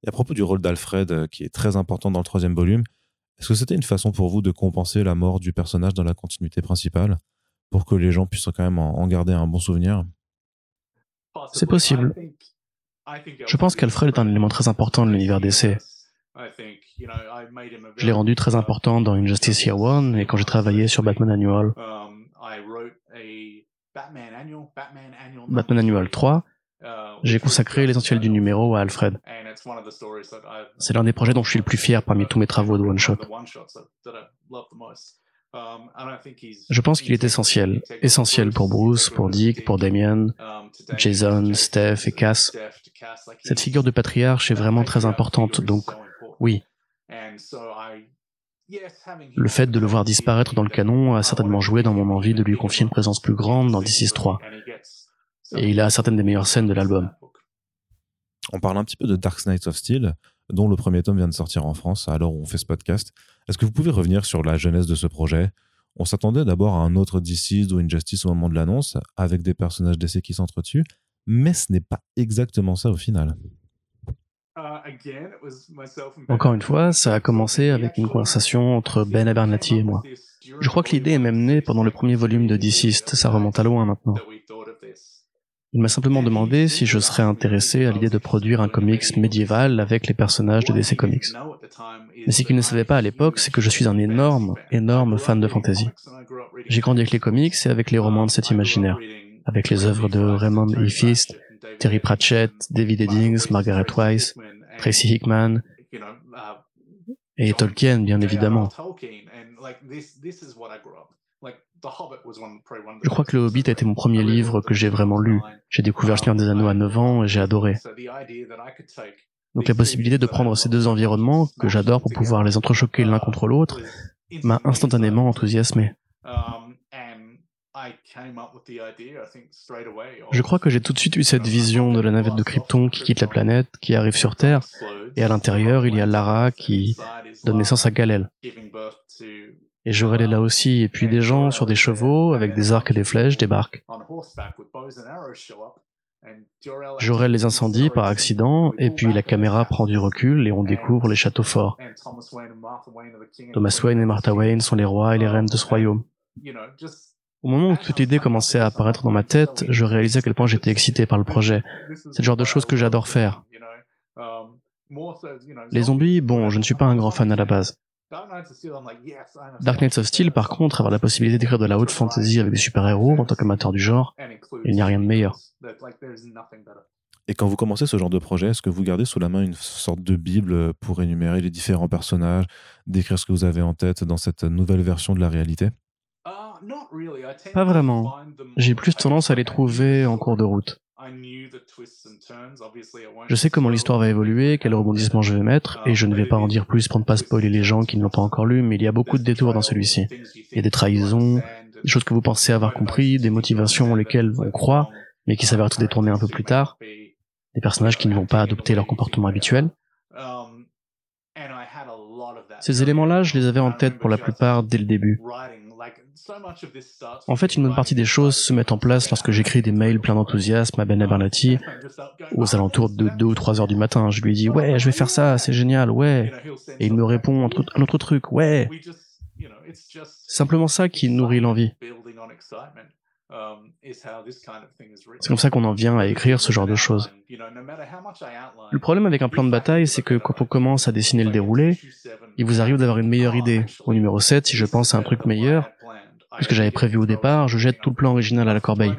Et à propos du rôle d'Alfred, euh, qui est très important dans le troisième volume, est-ce que c'était une façon pour vous de compenser la mort du personnage dans la continuité principale, pour que les gens puissent quand même en garder un bon souvenir? C'est possible. Je pense qu'Alfred est un élément très important de l'univers d'essai. Je l'ai rendu très important dans Injustice Year One et quand j'ai travaillé sur Batman Annual. Batman Annual 3, j'ai consacré l'essentiel du numéro à Alfred. C'est l'un des projets dont je suis le plus fier parmi tous mes travaux de one-shot. Je pense qu'il est essentiel. Essentiel pour Bruce, pour Dick, pour Damien, Jason, Steph et Cass. Cette figure de patriarche est vraiment très importante, donc oui. Le fait de le voir disparaître dans le canon a certainement joué dans mon envie de lui confier une présence plus grande dans DC 3 et il a certaines des meilleures scènes de l'album. On parle un petit peu de Dark Knight of Steel, dont le premier tome vient de sortir en France où on fait ce podcast. Est-ce que vous pouvez revenir sur la jeunesse de ce projet? On s'attendait d'abord à un autre DC ou Injustice au moment de l'annonce, avec des personnages DC qui s'entretuent, mais ce n'est pas exactement ça au final. Encore une fois, ça a commencé avec une conversation entre Ben Abernathy et moi. Je crois que l'idée est même née pendant le premier volume de Deceased, ça remonte à loin maintenant. Il m'a simplement demandé si je serais intéressé à l'idée de produire un comics médiéval avec les personnages de DC Comics. Mais ce qu'il ne savait pas à l'époque, c'est que je suis un énorme, énorme fan de fantasy. J'ai grandi avec les comics et avec les romans de cet imaginaire, avec les œuvres de Raymond E. Feast, Terry Pratchett, David Eddings, Margaret Weiss, Tracy Hickman, et Tolkien, bien évidemment. Je crois que Le Hobbit a été mon premier livre que j'ai vraiment lu. J'ai découvert Seigneur des Anneaux à 9 ans et j'ai adoré. Donc la possibilité de prendre ces deux environnements, que j'adore pour pouvoir les entrechoquer l'un contre l'autre, m'a instantanément enthousiasmé. Je crois que j'ai tout de suite eu cette vision de la navette de Krypton qui quitte la planète, qui arrive sur Terre, et à l'intérieur il y a Lara qui donne naissance à Galel. Et relais là aussi, et puis des gens sur des chevaux, avec des arcs et des flèches, débarquent. Jorel les incendie par accident, et puis la caméra prend du recul et on découvre les châteaux forts. Thomas Wayne et Martha Wayne sont les rois et les reines de ce royaume. Au moment où toute l'idée commençait à apparaître dans ma tête, je réalisais à quel point j'étais excité par le projet. C'est le genre de choses que j'adore faire. Les zombies, bon, je ne suis pas un grand fan à la base. Dark Knights of Steel, par contre, avoir la possibilité d'écrire de la haute fantasy avec des super-héros en tant qu'amateur du genre, il n'y a rien de meilleur. Et quand vous commencez ce genre de projet, est-ce que vous gardez sous la main une sorte de bible pour énumérer les différents personnages, décrire ce que vous avez en tête dans cette nouvelle version de la réalité? Pas vraiment. J'ai plus tendance à les trouver en cours de route. Je sais comment l'histoire va évoluer, quel rebondissement je vais mettre, et je ne vais pas en dire plus pour ne pas spoiler les gens qui ne l'ont pas encore lu, mais il y a beaucoup de détours dans celui-ci. Il y a des trahisons, des choses que vous pensez avoir compris, des motivations lesquelles on croit, mais qui s'avèrent être détournées un peu plus tard, des personnages qui ne vont pas adopter leur comportement habituel. Ces éléments-là, je les avais en tête pour la plupart dès le début. En fait, une bonne partie des choses se mettent en place lorsque j'écris des mails pleins d'enthousiasme à Ben Abernathy aux alentours de 2 ou 3 heures du matin. Je lui dis ouais, je vais faire ça, c'est génial, ouais. Et il me répond un autre truc, ouais. Simplement ça qui nourrit l'envie. C'est comme ça qu'on en vient à écrire ce genre de choses. Le problème avec un plan de bataille, c'est que quand on commence à dessiner le déroulé, il vous arrive d'avoir une meilleure idée. Au numéro 7, si je pense à un truc meilleur, ce que j'avais prévu au départ, je jette tout le plan original à la corbeille.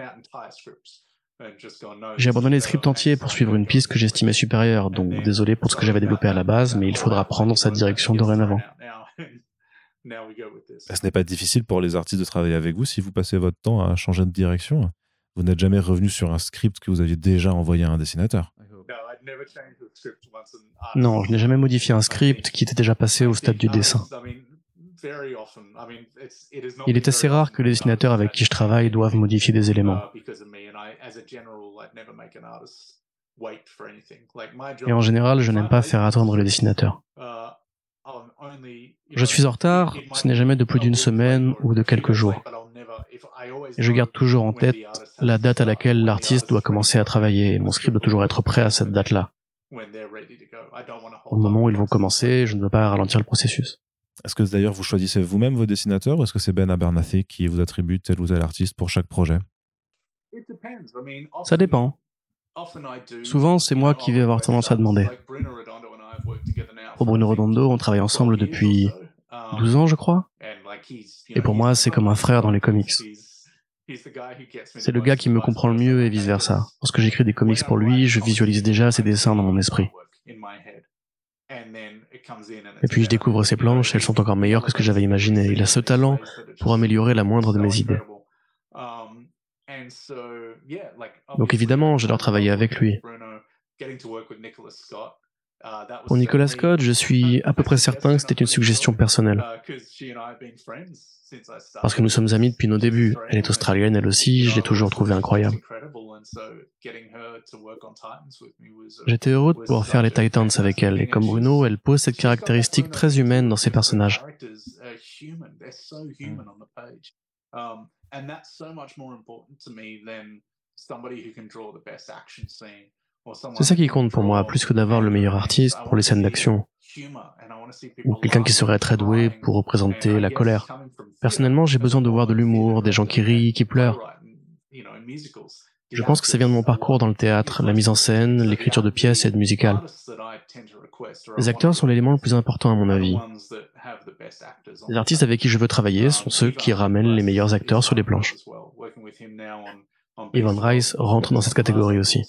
J'ai abandonné le script entier pour suivre une piste que j'estimais supérieure, donc désolé pour ce que j'avais développé à la base, mais il faudra prendre cette direction dorénavant. Ce n'est pas difficile pour les artistes de travailler avec vous si vous passez votre temps à changer de direction? Vous n'êtes jamais revenu sur un script que vous aviez déjà envoyé à un dessinateur. Non, je n'ai jamais modifié un script qui était déjà passé au stade du dessin. Il est assez rare que les dessinateurs avec qui je travaille doivent modifier des éléments. Et en général, je n'aime pas faire attendre les dessinateurs. Je suis en retard, ce n'est jamais de plus d'une semaine ou de quelques jours. Et je garde toujours en tête la date à laquelle l'artiste doit commencer à travailler. Mon script doit toujours être prêt à cette date-là. Au moment où ils vont commencer, je ne veux pas ralentir le processus. Est-ce que d'ailleurs vous choisissez vous-même vos dessinateurs ou est-ce que c'est Ben Abernathy qui vous attribue tel ou tel artiste pour chaque projet? Ça dépend. Souvent, c'est moi qui vais avoir tendance à demander. Pour Bruno Redondo, on travaille ensemble depuis 12 ans, je crois. Et pour moi, c'est comme un frère dans les comics. C'est le gars qui me comprend le mieux et vice-versa. Lorsque j'écris des comics pour lui, je visualise déjà ses dessins dans mon esprit. Et puis je découvre ses planches, elles sont encore meilleures que ce que j'avais imaginé. Il a ce talent pour améliorer la moindre de mes idées. Donc évidemment, j'adore travailler avec lui. Pour Nicolas Scott, je suis à peu près certain que c'était une suggestion personnelle. Parce que nous sommes amis depuis nos débuts. Elle est australienne, elle aussi, je l'ai toujours trouvée incroyable. J'étais heureux de pouvoir faire les Titans avec elle, et comme Bruno, elle pose cette caractéristique très humaine dans ses personnages. C'est ça qui compte pour moi, plus que d'avoir le meilleur artiste pour les scènes d'action, ou quelqu'un qui serait très doué pour représenter la colère. Personnellement, j'ai besoin de voir de l'humour, des gens qui rient, qui pleurent. Je pense que ça vient de mon parcours dans le théâtre, la mise en scène, l'écriture de pièces et de musicales. Les acteurs sont l'élément le plus important à mon avis. Les artistes avec qui je veux travailler sont ceux qui ramènent les meilleurs acteurs sur les planches. Ivan Rice rentre dans cette catégorie aussi.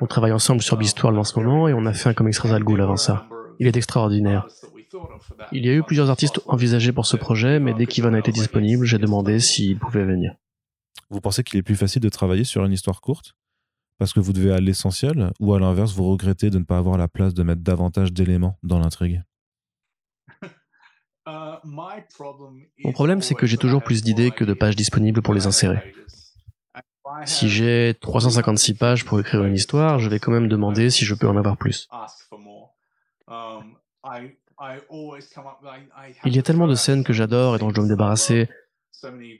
On travaille ensemble sur Beastworld en ce moment et on a fait un comics Razal Ghoul avant ça. Il est extraordinaire. Il y a eu plusieurs artistes envisagés pour ce projet, mais dès qu'Ivan a été disponible, j'ai demandé s'il pouvait venir. Vous pensez qu'il est plus facile de travailler sur une histoire courte parce que vous devez à l'essentiel ou à l'inverse, vous regrettez de ne pas avoir la place de mettre davantage d'éléments dans l'intrigue? Mon problème, c'est que j'ai toujours plus d'idées que de pages disponibles pour les insérer. Si j'ai 356 pages pour écrire une histoire, je vais quand même demander si je peux en avoir plus. Il y a tellement de scènes que j'adore et dont je dois me débarrasser,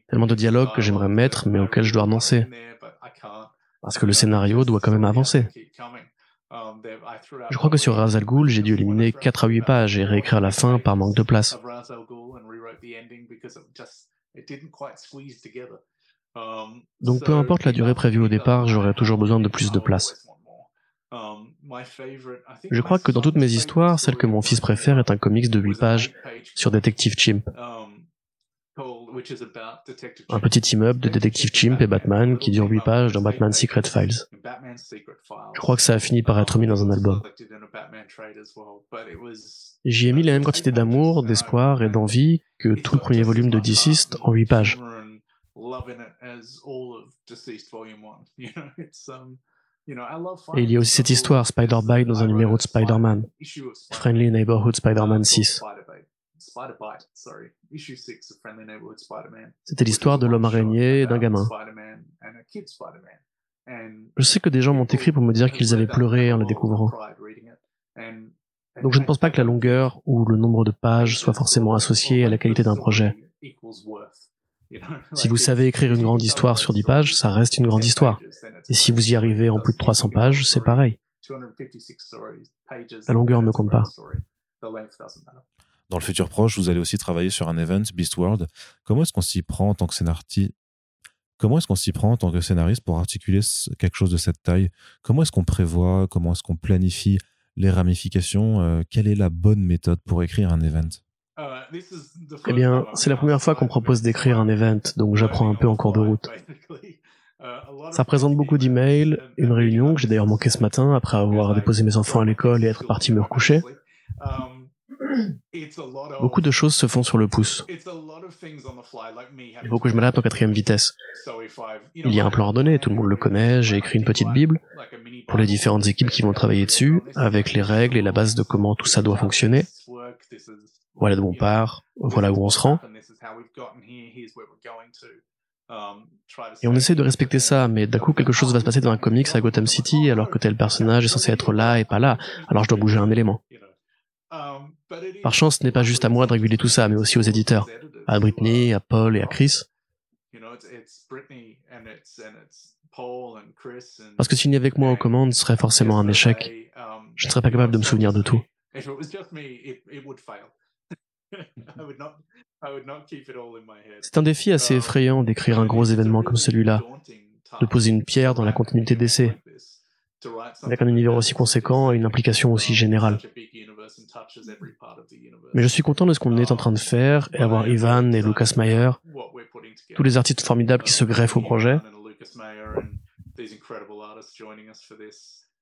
tellement de dialogues que j'aimerais mettre mais auxquels je dois renoncer. Parce que le scénario doit quand même avancer. Je crois que sur Razal Ghul, j'ai dû éliminer 4 à 8 pages et réécrire la fin par manque de place. Donc peu importe la durée prévue au départ, j'aurai toujours besoin de plus de place. Je crois que dans toutes mes histoires, celle que mon fils préfère est un comics de 8 pages sur Detective Chimp. Un petit immeuble de Détective Chimp et Batman qui dure 8 pages dans Batman Secret Files. Je crois que ça a fini par être mis dans un album. J'y ai mis la même quantité d'amour, d'espoir et d'envie que tout le premier volume de Deceased en 8 pages. Et il y a aussi cette histoire, Spider-Bite dans un numéro de Spider-Man, Friendly Neighborhood Spider-Man 6. C'était l'histoire de l'homme araignée et d'un gamin. Je sais que des gens m'ont écrit pour me dire qu'ils avaient pleuré en le découvrant. Donc je ne pense pas que la longueur ou le nombre de pages soit forcément associé à la qualité d'un projet. Si vous savez écrire une grande histoire sur 10 pages, ça reste une grande histoire. Et si vous y arrivez en plus de 300 pages, c'est pareil. La longueur ne compte pas. Dans le futur proche, vous allez aussi travailler sur un event, Beastworld. Comment est-ce qu'on s'y prend en tant que scénariste Comment est-ce qu'on s'y prend en tant que scénariste pour articuler quelque chose de cette taille? Comment est-ce qu'on prévoit? Comment est-ce qu'on planifie les ramifications? Euh, Quelle est la bonne méthode pour écrire un event? Eh bien, c'est la première fois qu'on propose d'écrire un event, donc j'apprends un peu en cours de route. Ça présente beaucoup d'emails, une réunion que j'ai d'ailleurs manqué ce matin après avoir déposé mes enfants à l'école et être parti me recoucher. Beaucoup de choses se font sur le pouce. Il faut que je m'adapte en quatrième vitesse. Il y a un plan ordonné, tout le monde le connaît, j'ai écrit une petite bible pour les différentes équipes qui vont travailler dessus, avec les règles et la base de comment tout ça doit fonctionner. Voilà d'où on part, voilà où on se rend. Et on essaie de respecter ça, mais d'un coup quelque chose va se passer dans un comics à Gotham City alors que tel personnage est censé être là et pas là, alors je dois bouger un élément. Par chance, ce n'est pas juste à moi de réguler tout ça, mais aussi aux éditeurs, à Britney, à Paul et à Chris. Parce que s'il n'y avait que moi aux commandes, ce serait forcément un échec. Je ne serais pas capable de me souvenir de tout. C'est un défi assez effrayant d'écrire un gros événement comme celui-là, de poser une pierre dans la continuité d'essai, avec un univers aussi conséquent et une implication aussi générale. Mais je suis content de ce qu'on est en train de faire et avoir Ivan et Lucas Mayer, tous les artistes formidables qui se greffent au projet.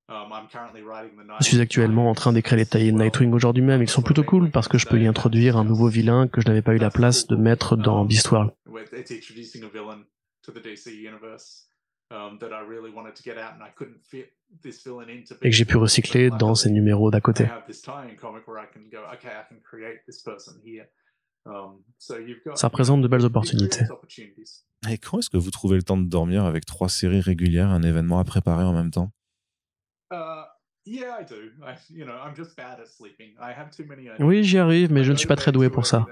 Um, je suis actuellement en train d'écrire les taillés de Nightwing aujourd'hui même. Ils sont plutôt cool parce que je peux y introduire un nouveau vilain que je n'avais pas eu la place de mettre dans um, Beastworld. Et que j'ai pu recycler dans ces numéros d'à côté. Um, Ça présente de belles opportunités. Et quand est-ce que vous trouvez le temps de dormir avec trois séries régulières, un événement à préparer en même temps? Oui, j'y arrive, mais je ne suis pas très doué pour ça.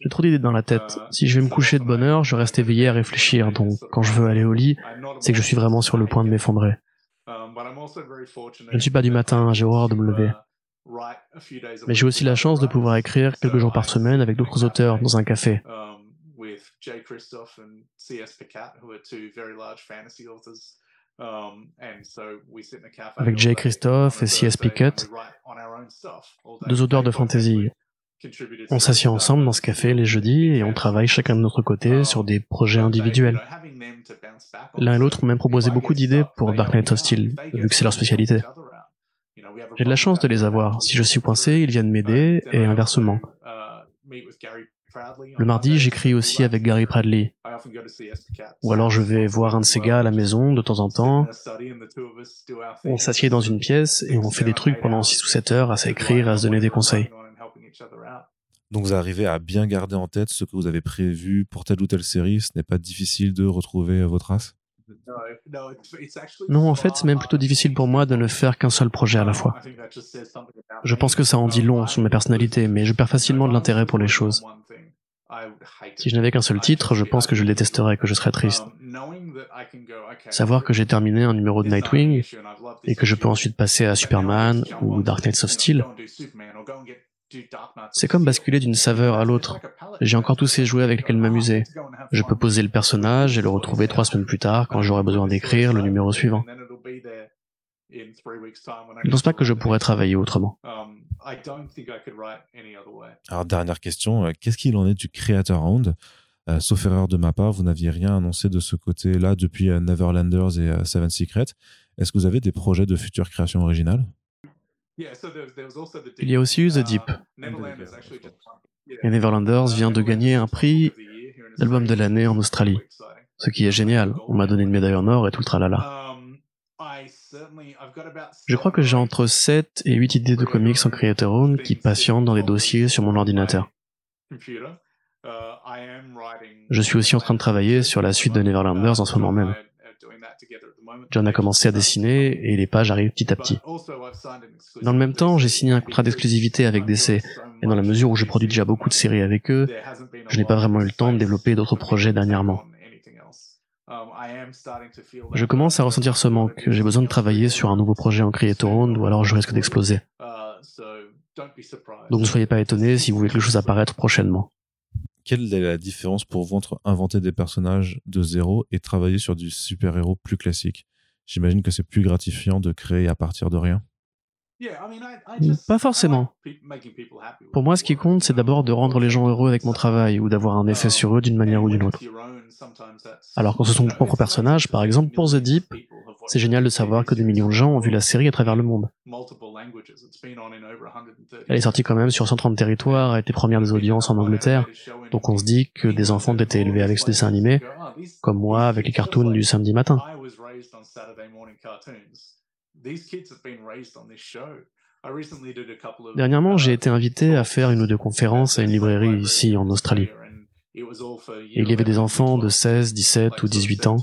J'ai trop d'idées dans la tête. Uh, si je vais me coucher de bonne heure, je reste éveillé à réfléchir, donc quand je veux aller au lit, c'est que je suis vraiment sur le point de m'effondrer. Um, je ne suis pas du matin, j'ai horreur de me lever. Uh, mais j'ai aussi la chance de pouvoir écrire quelques jours par semaine avec d'autres auteurs dans un café. Um, Avec Jay Christophe et C.S. Pickett, deux auteurs de fantasy. On s'assied ensemble dans ce café les jeudis et on travaille chacun de notre côté um, sur des projets individuels. L'un et l'autre ont même proposé beaucoup d'idées pour Dark Knight Hostile, vu que c'est leur spécialité. J'ai de la chance de les avoir. Si je suis coincé, ils viennent m'aider et inversement. Le mardi, j'écris aussi avec Gary Bradley. Ou alors je vais voir un de ces gars à la maison de temps en temps. On s'assied dans une pièce et on fait des trucs pendant 6 ou 7 heures à s'écrire, à se donner des conseils. Donc vous arrivez à bien garder en tête ce que vous avez prévu pour telle ou telle série. Ce n'est pas difficile de retrouver vos traces Non, en fait, c'est même plutôt difficile pour moi de ne faire qu'un seul projet à la fois. Je pense que ça en dit long sur ma personnalité, mais je perds facilement de l'intérêt pour les choses. Si je n'avais qu'un seul titre, je pense que je le détesterais, que je serais triste. Savoir que j'ai terminé un numéro de Nightwing et que je peux ensuite passer à Superman ou Dark Knights of Steel, c'est comme basculer d'une saveur à l'autre. J'ai encore tous ces jouets avec lesquels m'amuser. Je peux poser le personnage et le retrouver trois semaines plus tard quand j'aurai besoin d'écrire le numéro suivant. Je ne pense pas que je pourrais travailler autrement. Alors, dernière question, euh, qu'est-ce qu'il en est du Creator Round? Euh, Sauf erreur de ma part, vous n'aviez rien annoncé de ce côté-là depuis euh, Neverlanders et Seven Secrets. Est-ce que vous avez des projets de futures créations originales? Il y a aussi eu The Deep. Et Neverlanders vient de gagner un prix d'album de l'année en Australie. Ce qui est génial. On m'a donné une médaille en or et tout le tralala. Je crois que j'ai entre 7 et 8 idées de comics en Creator Own qui patientent dans des dossiers sur mon ordinateur. Je suis aussi en train de travailler sur la suite de Neverlanders en ce moment même. John a commencé à dessiner et les pages arrivent petit à petit. Dans le même temps, j'ai signé un contrat d'exclusivité avec DC, et dans la mesure où je produis déjà beaucoup de séries avec eux, je n'ai pas vraiment eu le temps de développer d'autres projets dernièrement. Je commence à ressentir ce manque. J'ai besoin de travailler sur un nouveau projet en Creator ou alors je risque d'exploser. Donc ne soyez pas étonnés si vous voulez quelque chose apparaître prochainement. Quelle est la différence pour vous entre inventer des personnages de zéro et travailler sur du super-héros plus classique? J'imagine que c'est plus gratifiant de créer à partir de rien. Pas forcément. Pour moi, ce qui compte, c'est d'abord de rendre les gens heureux avec mon travail ou d'avoir un effet sur eux d'une manière ou d'une autre. Alors quand ce sont vos propres personnages, par exemple pour The Deep, c'est génial de savoir que des millions de gens ont vu la série à travers le monde. Elle est sortie quand même sur 130 territoires, a été première des audiences en Angleterre, donc on se dit que des enfants ont été élevés avec ce dessin animé, comme moi avec les cartoons du samedi matin. Dernièrement, j'ai été invité à faire une ou deux conférences à une librairie ici en Australie. Et il y avait des enfants de 16, 17 ou 18 ans.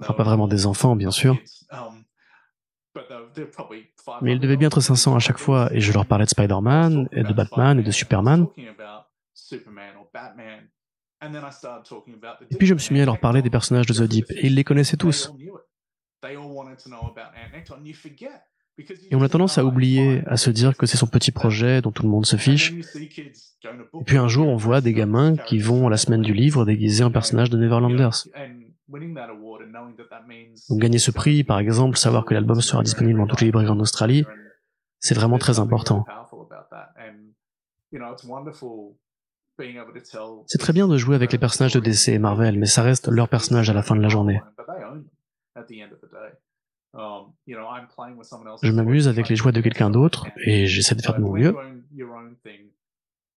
Enfin, pas vraiment des enfants, bien sûr. Mais ils devaient bien être 500 à chaque fois, et je leur parlais de Spider-Man, et de Batman, et de Superman. Et puis je me suis mis à leur parler des personnages de The Deep, et ils les connaissaient tous. Et on a tendance à oublier, à se dire que c'est son petit projet dont tout le monde se fiche. Et puis un jour, on voit des gamins qui vont à la semaine du livre déguisés en personnage de Neverlanders. Donc gagner ce prix, par exemple, savoir que l'album sera disponible dans toutes les librairies en Australie, c'est vraiment très important. C'est très bien de jouer avec les personnages de DC et Marvel, mais ça reste leur personnage à la fin de la journée. Je m'amuse avec les jouets de quelqu'un d'autre et j'essaie de faire de mon mieux.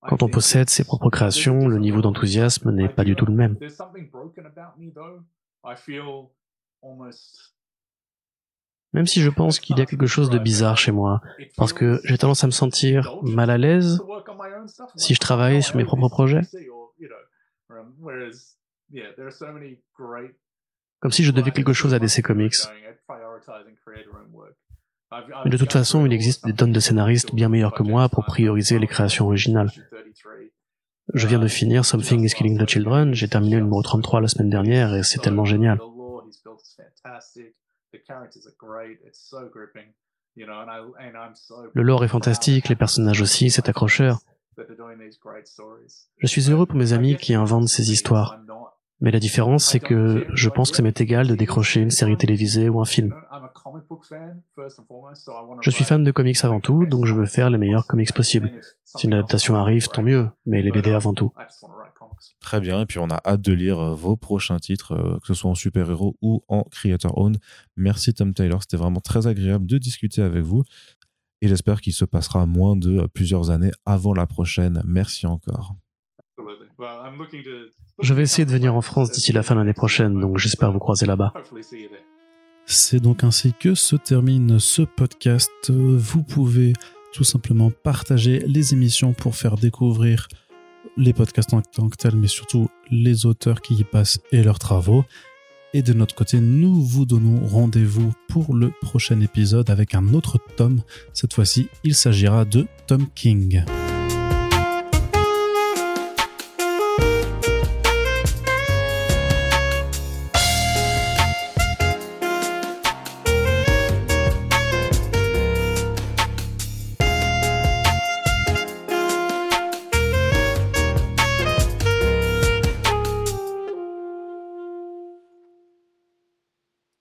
Quand on possède ses propres créations, le niveau d'enthousiasme n'est pas du tout le même. Même si je pense qu'il y a quelque chose de bizarre chez moi, parce que j'ai tendance à me sentir mal à l'aise si je travaille sur mes propres projets. Comme si je devais quelque chose à DC Comics. Mais de toute façon, il existe des tonnes de scénaristes bien meilleurs que moi pour prioriser les créations originales. Je viens de finir Something is Killing the Children, j'ai terminé le numéro 33 la semaine dernière et c'est tellement génial. Le lore est fantastique, les personnages aussi, c'est accrocheur. Je suis heureux pour mes amis qui inventent ces histoires. Mais la différence, c'est que je pense que ça m'est égal de décrocher une série télévisée ou un film. Je suis fan de comics avant tout, donc je veux faire les meilleurs comics possibles. Si une adaptation arrive, tant mieux, mais les BD avant tout. Très bien, et puis on a hâte de lire euh, vos prochains titres, euh, que ce soit en super-héros ou en creator-owned. Merci Tom Taylor, c'était vraiment très agréable de discuter avec vous, et j'espère qu'il se passera moins de euh, plusieurs années avant la prochaine. Merci encore. Je vais essayer de venir en France d'ici la fin de l'année prochaine, donc j'espère vous croiser là-bas. C'est donc ainsi que se termine ce podcast. Vous pouvez tout simplement partager les émissions pour faire découvrir les podcasts en tant que tels, mais surtout les auteurs qui y passent et leurs travaux. Et de notre côté, nous vous donnons rendez-vous pour le prochain épisode avec un autre tome. Cette fois-ci, il s'agira de Tom King.